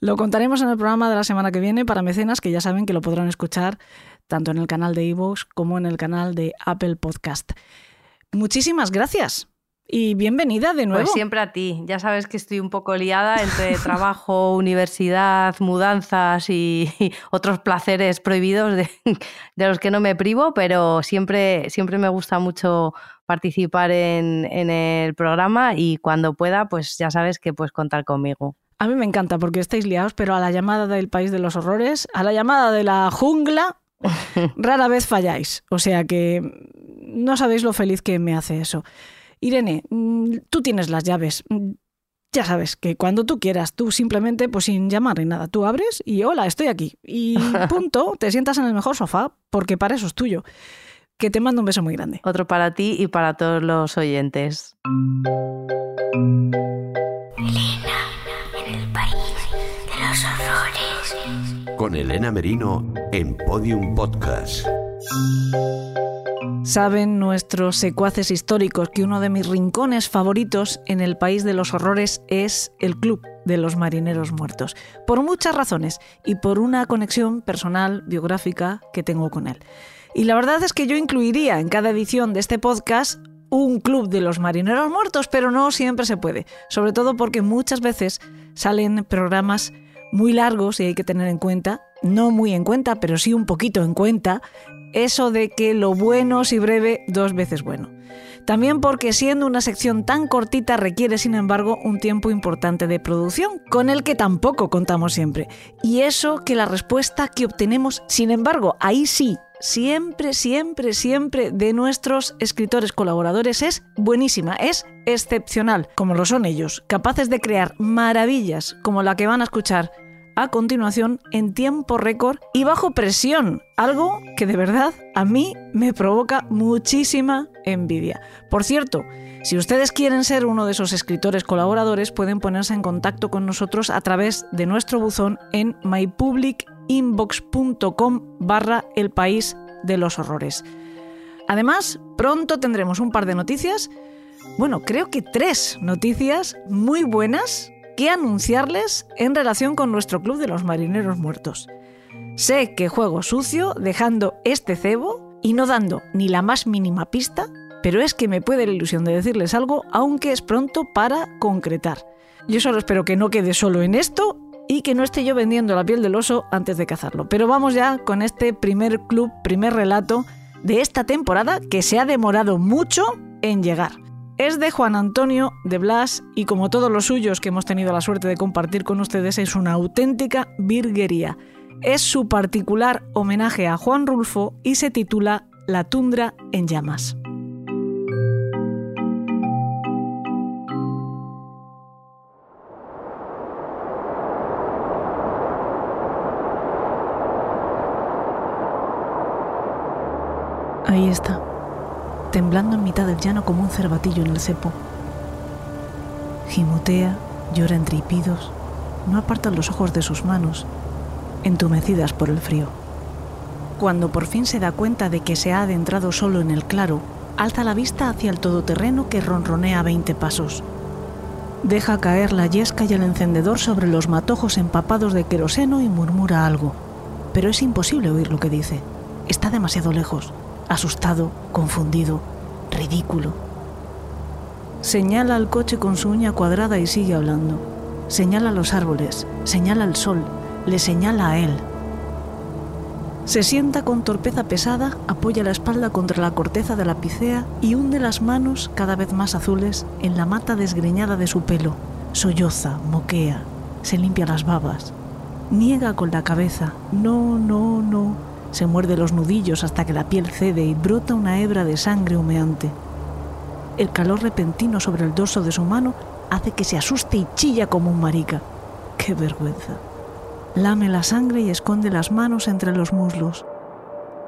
Lo contaremos en el programa de la semana que viene para mecenas, que ya saben que lo podrán escuchar tanto en el canal de iVoox como en el canal de Apple Podcast. Muchísimas gracias y bienvenida de nuevo. Pues siempre a ti. Ya sabes que estoy un poco liada entre trabajo, universidad, mudanzas y, y otros placeres prohibidos de, de los que no me privo, pero siempre, siempre me gusta mucho participar en, en el programa y cuando pueda, pues ya sabes que puedes contar conmigo. A mí me encanta porque estáis liados, pero a la llamada del país de los horrores, a la llamada de la jungla, rara vez falláis. O sea que no sabéis lo feliz que me hace eso. Irene, mm, tú tienes las llaves. Mm, Ya sabes que cuando tú quieras, tú simplemente, pues sin llamar ni nada, tú abres y hola, estoy aquí. Y punto, te sientas en el mejor sofá porque para eso es tuyo. Que te mando un beso muy grande. Otro para ti y para todos los oyentes. en el país de los horrores. Con Elena Merino en Podium Podcast. Saben nuestros secuaces históricos que uno de mis rincones favoritos en el país de los horrores es el Club de los Marineros Muertos, por muchas razones y por una conexión personal, biográfica que tengo con él. Y la verdad es que yo incluiría en cada edición de este podcast un club de los marineros muertos, pero no siempre se puede, sobre todo porque muchas veces salen programas muy largos y hay que tener en cuenta, no muy en cuenta, pero sí un poquito en cuenta, eso de que lo bueno si breve, dos veces bueno. También porque siendo una sección tan cortita requiere, sin embargo, un tiempo importante de producción, con el que tampoco contamos siempre. Y eso que la respuesta que obtenemos, sin embargo, ahí sí, siempre, siempre, siempre de nuestros escritores colaboradores es buenísima, es excepcional, como lo son ellos, capaces de crear maravillas como la que van a escuchar a continuación en tiempo récord y bajo presión, algo que de verdad a mí me provoca muchísima envidia. Por cierto, si ustedes quieren ser uno de esos escritores colaboradores, pueden ponerse en contacto con nosotros a través de nuestro buzón en mypublicinbox.com barra el país de los horrores. Además, pronto tendremos un par de noticias, bueno, creo que tres noticias muy buenas que anunciarles en relación con nuestro Club de los Marineros Muertos. Sé que juego sucio dejando este cebo y no dando ni la más mínima pista, pero es que me puede la ilusión de decirles algo, aunque es pronto para concretar. Yo solo espero que no quede solo en esto y que no esté yo vendiendo la piel del oso antes de cazarlo. Pero vamos ya con este primer club, primer relato de esta temporada que se ha demorado mucho en llegar. Es de Juan Antonio de Blas y como todos los suyos que hemos tenido la suerte de compartir con ustedes es una auténtica virguería. Es su particular homenaje a Juan Rulfo y se titula La tundra en llamas. Ahí está, temblando en mitad del llano como un cervatillo en el cepo. Gimotea, llora entre hipidos, no aparta los ojos de sus manos, entumecidas por el frío. Cuando por fin se da cuenta de que se ha adentrado solo en el claro, alza la vista hacia el todoterreno que ronronea a veinte pasos. Deja caer la yesca y el encendedor sobre los matojos empapados de queroseno y murmura algo. Pero es imposible oír lo que dice. Está demasiado lejos, asustado, confundido, ridículo. Señala al coche con su uña cuadrada y sigue hablando. Señala los árboles, señala el sol, le señala a él. Se sienta con torpeza pesada, apoya la espalda contra la corteza de la picea y hunde las manos, cada vez más azules, en la mata desgreñada de su pelo. Solloza, moquea, se limpia las babas. Niega con la cabeza. No, no, no. Se muerde los nudillos hasta que la piel cede y brota una hebra de sangre humeante. El calor repentino sobre el dorso de su mano hace que se asuste y chilla como un marica. ¡Qué vergüenza! Lame la sangre y esconde las manos entre los muslos.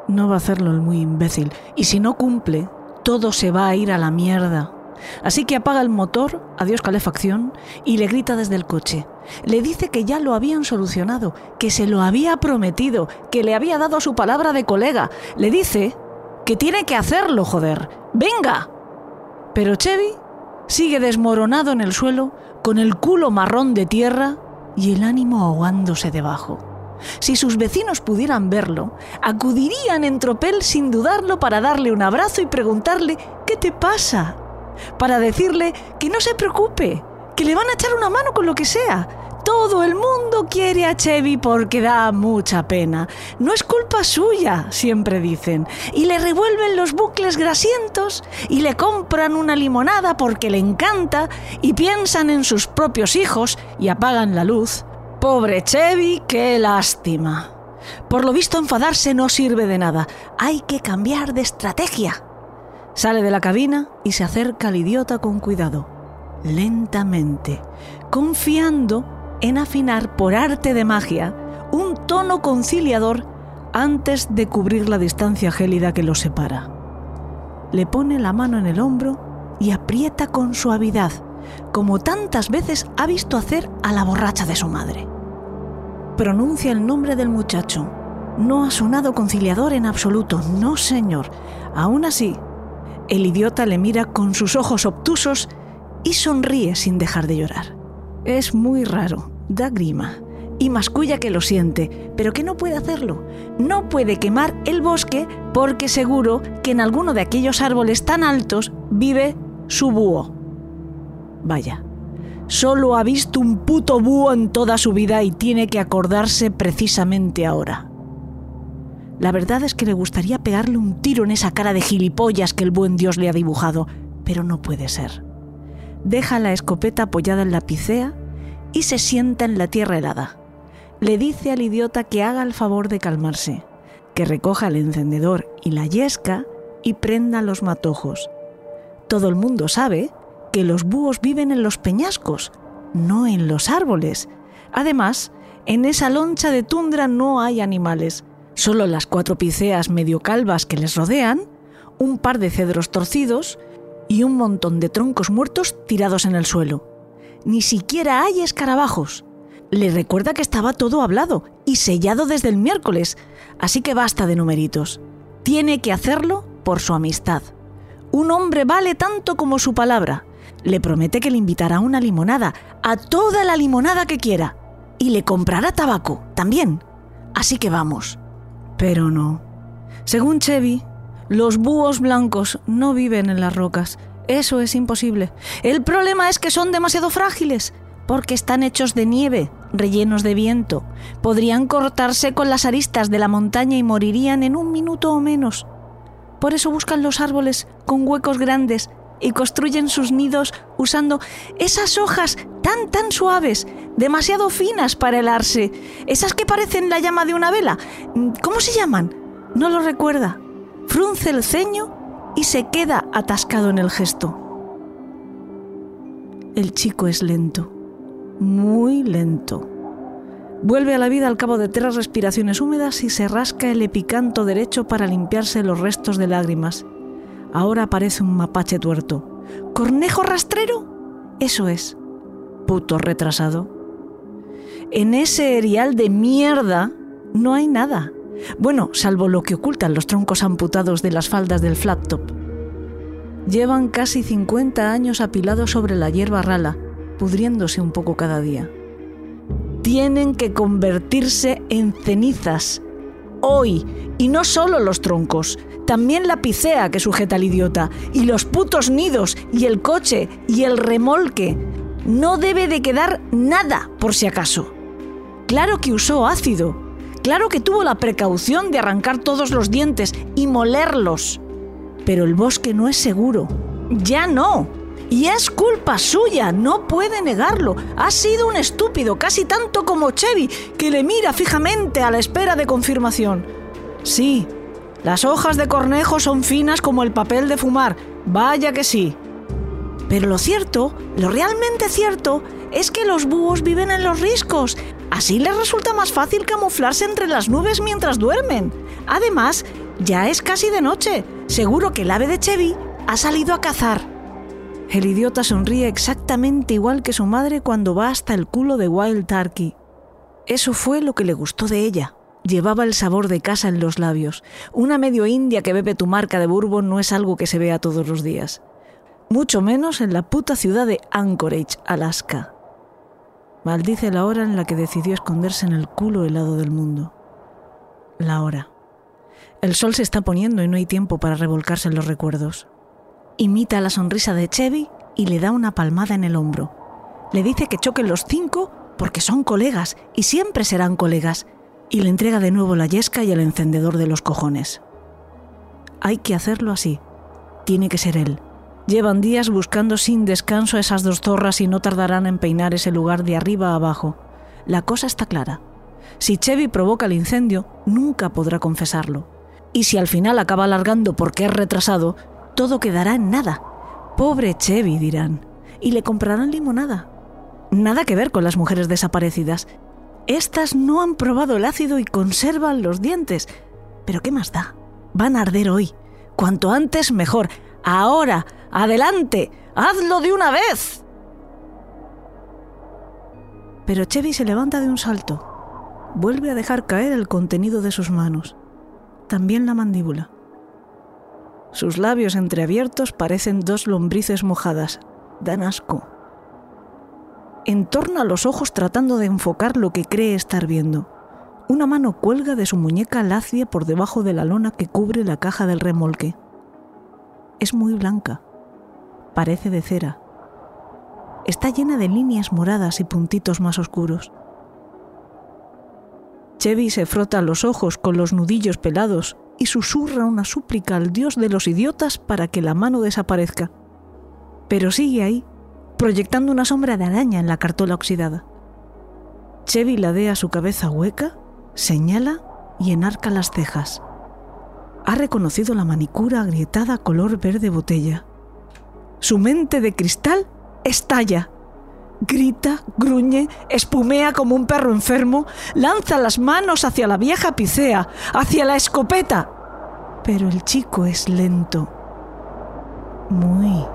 No va a hacerlo el muy imbécil, y si no cumple, todo se va a ir a la mierda. Así que apaga el motor, adiós calefacción, y le grita desde el coche. Le dice que ya lo habían solucionado, que se lo había prometido, que le había dado su palabra de colega. Le dice que tiene que hacerlo, joder. ¡Venga! Pero Chevy sigue desmoronado en el suelo, con el culo marrón de tierra y el ánimo ahogándose debajo. Si sus vecinos pudieran verlo, acudirían en tropel sin dudarlo para darle un abrazo y preguntarle ¿qué te pasa? Para decirle que no se preocupe, que le van a echar una mano con lo que sea. Todo el mundo quiere a Chevy porque da mucha pena. No es culpa suya, siempre dicen. Y le revuelven los bucles grasientos y le compran una limonada porque le encanta y piensan en sus propios hijos y apagan la luz. Pobre Chevy, qué lástima. Por lo visto enfadarse no sirve de nada. Hay que cambiar de estrategia. Sale de la cabina y se acerca al idiota con cuidado, lentamente, confiando en afinar por arte de magia un tono conciliador antes de cubrir la distancia gélida que los separa. Le pone la mano en el hombro y aprieta con suavidad, como tantas veces ha visto hacer a la borracha de su madre. Pronuncia el nombre del muchacho. No ha sonado conciliador en absoluto, no señor. Aún así, el idiota le mira con sus ojos obtusos y sonríe sin dejar de llorar. Es muy raro, da grima y masculla que lo siente, pero que no puede hacerlo. No puede quemar el bosque porque seguro que en alguno de aquellos árboles tan altos vive su búho. Vaya, solo ha visto un puto búho en toda su vida y tiene que acordarse precisamente ahora. La verdad es que le gustaría pegarle un tiro en esa cara de gilipollas que el buen Dios le ha dibujado, pero no puede ser. Deja la escopeta apoyada en la picea y se sienta en la tierra helada. Le dice al idiota que haga el favor de calmarse, que recoja el encendedor y la yesca y prenda los matojos. Todo el mundo sabe que los búhos viven en los peñascos, no en los árboles. Además, en esa loncha de tundra no hay animales, solo las cuatro piceas medio calvas que les rodean, un par de cedros torcidos y un montón de troncos muertos tirados en el suelo. Ni siquiera hay escarabajos. Le recuerda que estaba todo hablado y sellado desde el miércoles, así que basta de numeritos. Tiene que hacerlo por su amistad. Un hombre vale tanto como su palabra. Le promete que le invitará a una limonada, a toda la limonada que quiera. Y le comprará tabaco, también. Así que vamos. Pero no. Según Chevy, los búhos blancos no viven en las rocas. Eso es imposible. El problema es que son demasiado frágiles, porque están hechos de nieve, rellenos de viento. Podrían cortarse con las aristas de la montaña y morirían en un minuto o menos. Por eso buscan los árboles con huecos grandes y construyen sus nidos usando esas hojas tan tan suaves, demasiado finas para helarse, esas que parecen la llama de una vela. ¿Cómo se llaman? No lo recuerda. Frunce el ceño y se queda atascado en el gesto. El chico es lento, muy lento. Vuelve a la vida al cabo de tres respiraciones húmedas y se rasca el epicanto derecho para limpiarse los restos de lágrimas. Ahora parece un mapache tuerto. ¿Cornejo rastrero? Eso es. Puto retrasado. En ese erial de mierda no hay nada. Bueno, salvo lo que ocultan los troncos amputados de las faldas del flat top. Llevan casi 50 años apilados sobre la hierba rala, pudriéndose un poco cada día. Tienen que convertirse en cenizas. Hoy. Y no solo los troncos, también la picea que sujeta al idiota, y los putos nidos, y el coche, y el remolque. No debe de quedar nada, por si acaso. Claro que usó ácido. Claro que tuvo la precaución de arrancar todos los dientes y molerlos. Pero el bosque no es seguro. Ya no. Y es culpa suya, no puede negarlo. Ha sido un estúpido, casi tanto como Chevy, que le mira fijamente a la espera de confirmación. Sí, las hojas de cornejo son finas como el papel de fumar, vaya que sí. Pero lo cierto, lo realmente cierto, es que los búhos viven en los riscos. Así les resulta más fácil camuflarse entre las nubes mientras duermen. Además, ya es casi de noche. Seguro que el ave de Chevy ha salido a cazar. El idiota sonríe exactamente igual que su madre cuando va hasta el culo de Wild Turkey. Eso fue lo que le gustó de ella. Llevaba el sabor de casa en los labios. Una medio india que bebe tu marca de bourbon no es algo que se vea todos los días. Mucho menos en la puta ciudad de Anchorage, Alaska. Maldice la hora en la que decidió esconderse en el culo helado del mundo. La hora. El sol se está poniendo y no hay tiempo para revolcarse en los recuerdos. Imita la sonrisa de Chevy y le da una palmada en el hombro. Le dice que choquen los cinco porque son colegas y siempre serán colegas, y le entrega de nuevo la yesca y el encendedor de los cojones. Hay que hacerlo así. Tiene que ser él. Llevan días buscando sin descanso a esas dos zorras y no tardarán en peinar ese lugar de arriba a abajo. La cosa está clara. Si Chevy provoca el incendio, nunca podrá confesarlo. Y si al final acaba alargando porque es retrasado, todo quedará en nada. Pobre Chevy, dirán. Y le comprarán limonada. Nada que ver con las mujeres desaparecidas. Estas no han probado el ácido y conservan los dientes. Pero ¿qué más da? Van a arder hoy. Cuanto antes mejor. Ahora. Adelante. Hazlo de una vez. Pero Chevy se levanta de un salto. Vuelve a dejar caer el contenido de sus manos. También la mandíbula. Sus labios entreabiertos parecen dos lombrices mojadas. Dan asco entorna los ojos tratando de enfocar lo que cree estar viendo. Una mano cuelga de su muñeca lacia por debajo de la lona que cubre la caja del remolque. Es muy blanca. Parece de cera. Está llena de líneas moradas y puntitos más oscuros. Chevy se frota los ojos con los nudillos pelados y susurra una súplica al dios de los idiotas para que la mano desaparezca. Pero sigue ahí, proyectando una sombra de araña en la cartola oxidada. Chevy ladea su cabeza hueca, señala y enarca las cejas. Ha reconocido la manicura agrietada color verde botella. Su mente de cristal estalla. Grita, gruñe, espumea como un perro enfermo, lanza las manos hacia la vieja picea, hacia la escopeta. Pero el chico es lento, muy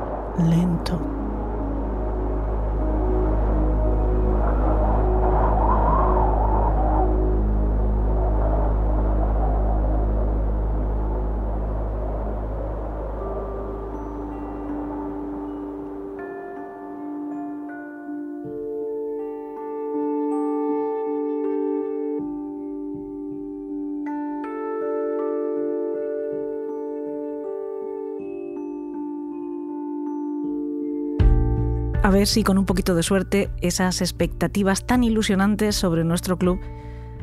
lento. Si con un poquito de suerte esas expectativas tan ilusionantes sobre nuestro club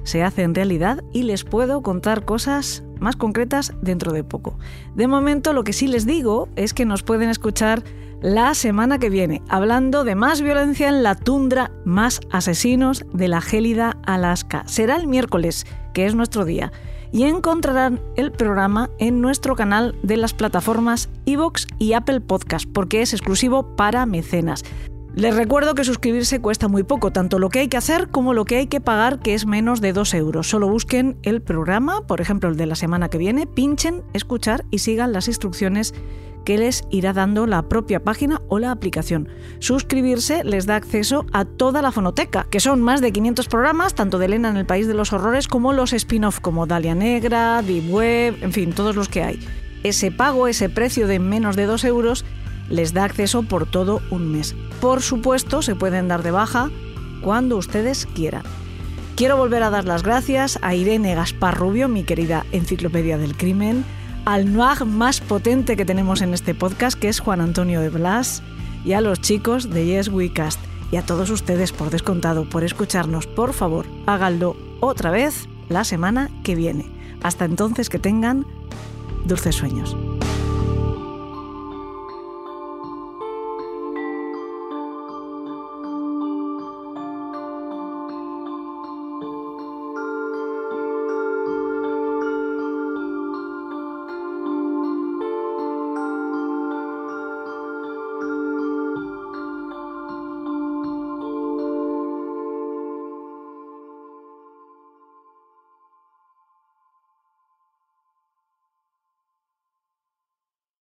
se hacen realidad y les puedo contar cosas más concretas dentro de poco. De momento lo que sí les digo es que nos pueden escuchar la semana que viene, hablando de más violencia en la tundra, más asesinos de la gélida Alaska. Será el miércoles, que es nuestro día y encontrarán el programa en nuestro canal de las plataformas iVoox y Apple Podcast, porque es exclusivo para mecenas. Les recuerdo que suscribirse cuesta muy poco, tanto lo que hay que hacer como lo que hay que pagar, que es menos de 2 euros. Solo busquen el programa, por ejemplo el de la semana que viene, pinchen, escuchar y sigan las instrucciones que les irá dando la propia página o la aplicación. Suscribirse les da acceso a toda la fonoteca, que son más de 500 programas, tanto de Elena en el País de los Horrores como los spin-off como Dalia Negra, Deep Web, en fin, todos los que hay. Ese pago, ese precio de menos de 2 euros, les da acceso por todo un mes. Por supuesto, se pueden dar de baja cuando ustedes quieran. Quiero volver a dar las gracias a Irene Gaspar Rubio, mi querida enciclopedia del crimen, al noir más potente que tenemos en este podcast, que es Juan Antonio de Blas, y a los chicos de Yes We Cast, y a todos ustedes por descontado por escucharnos. Por favor, háganlo otra vez la semana que viene. Hasta entonces que tengan dulces sueños.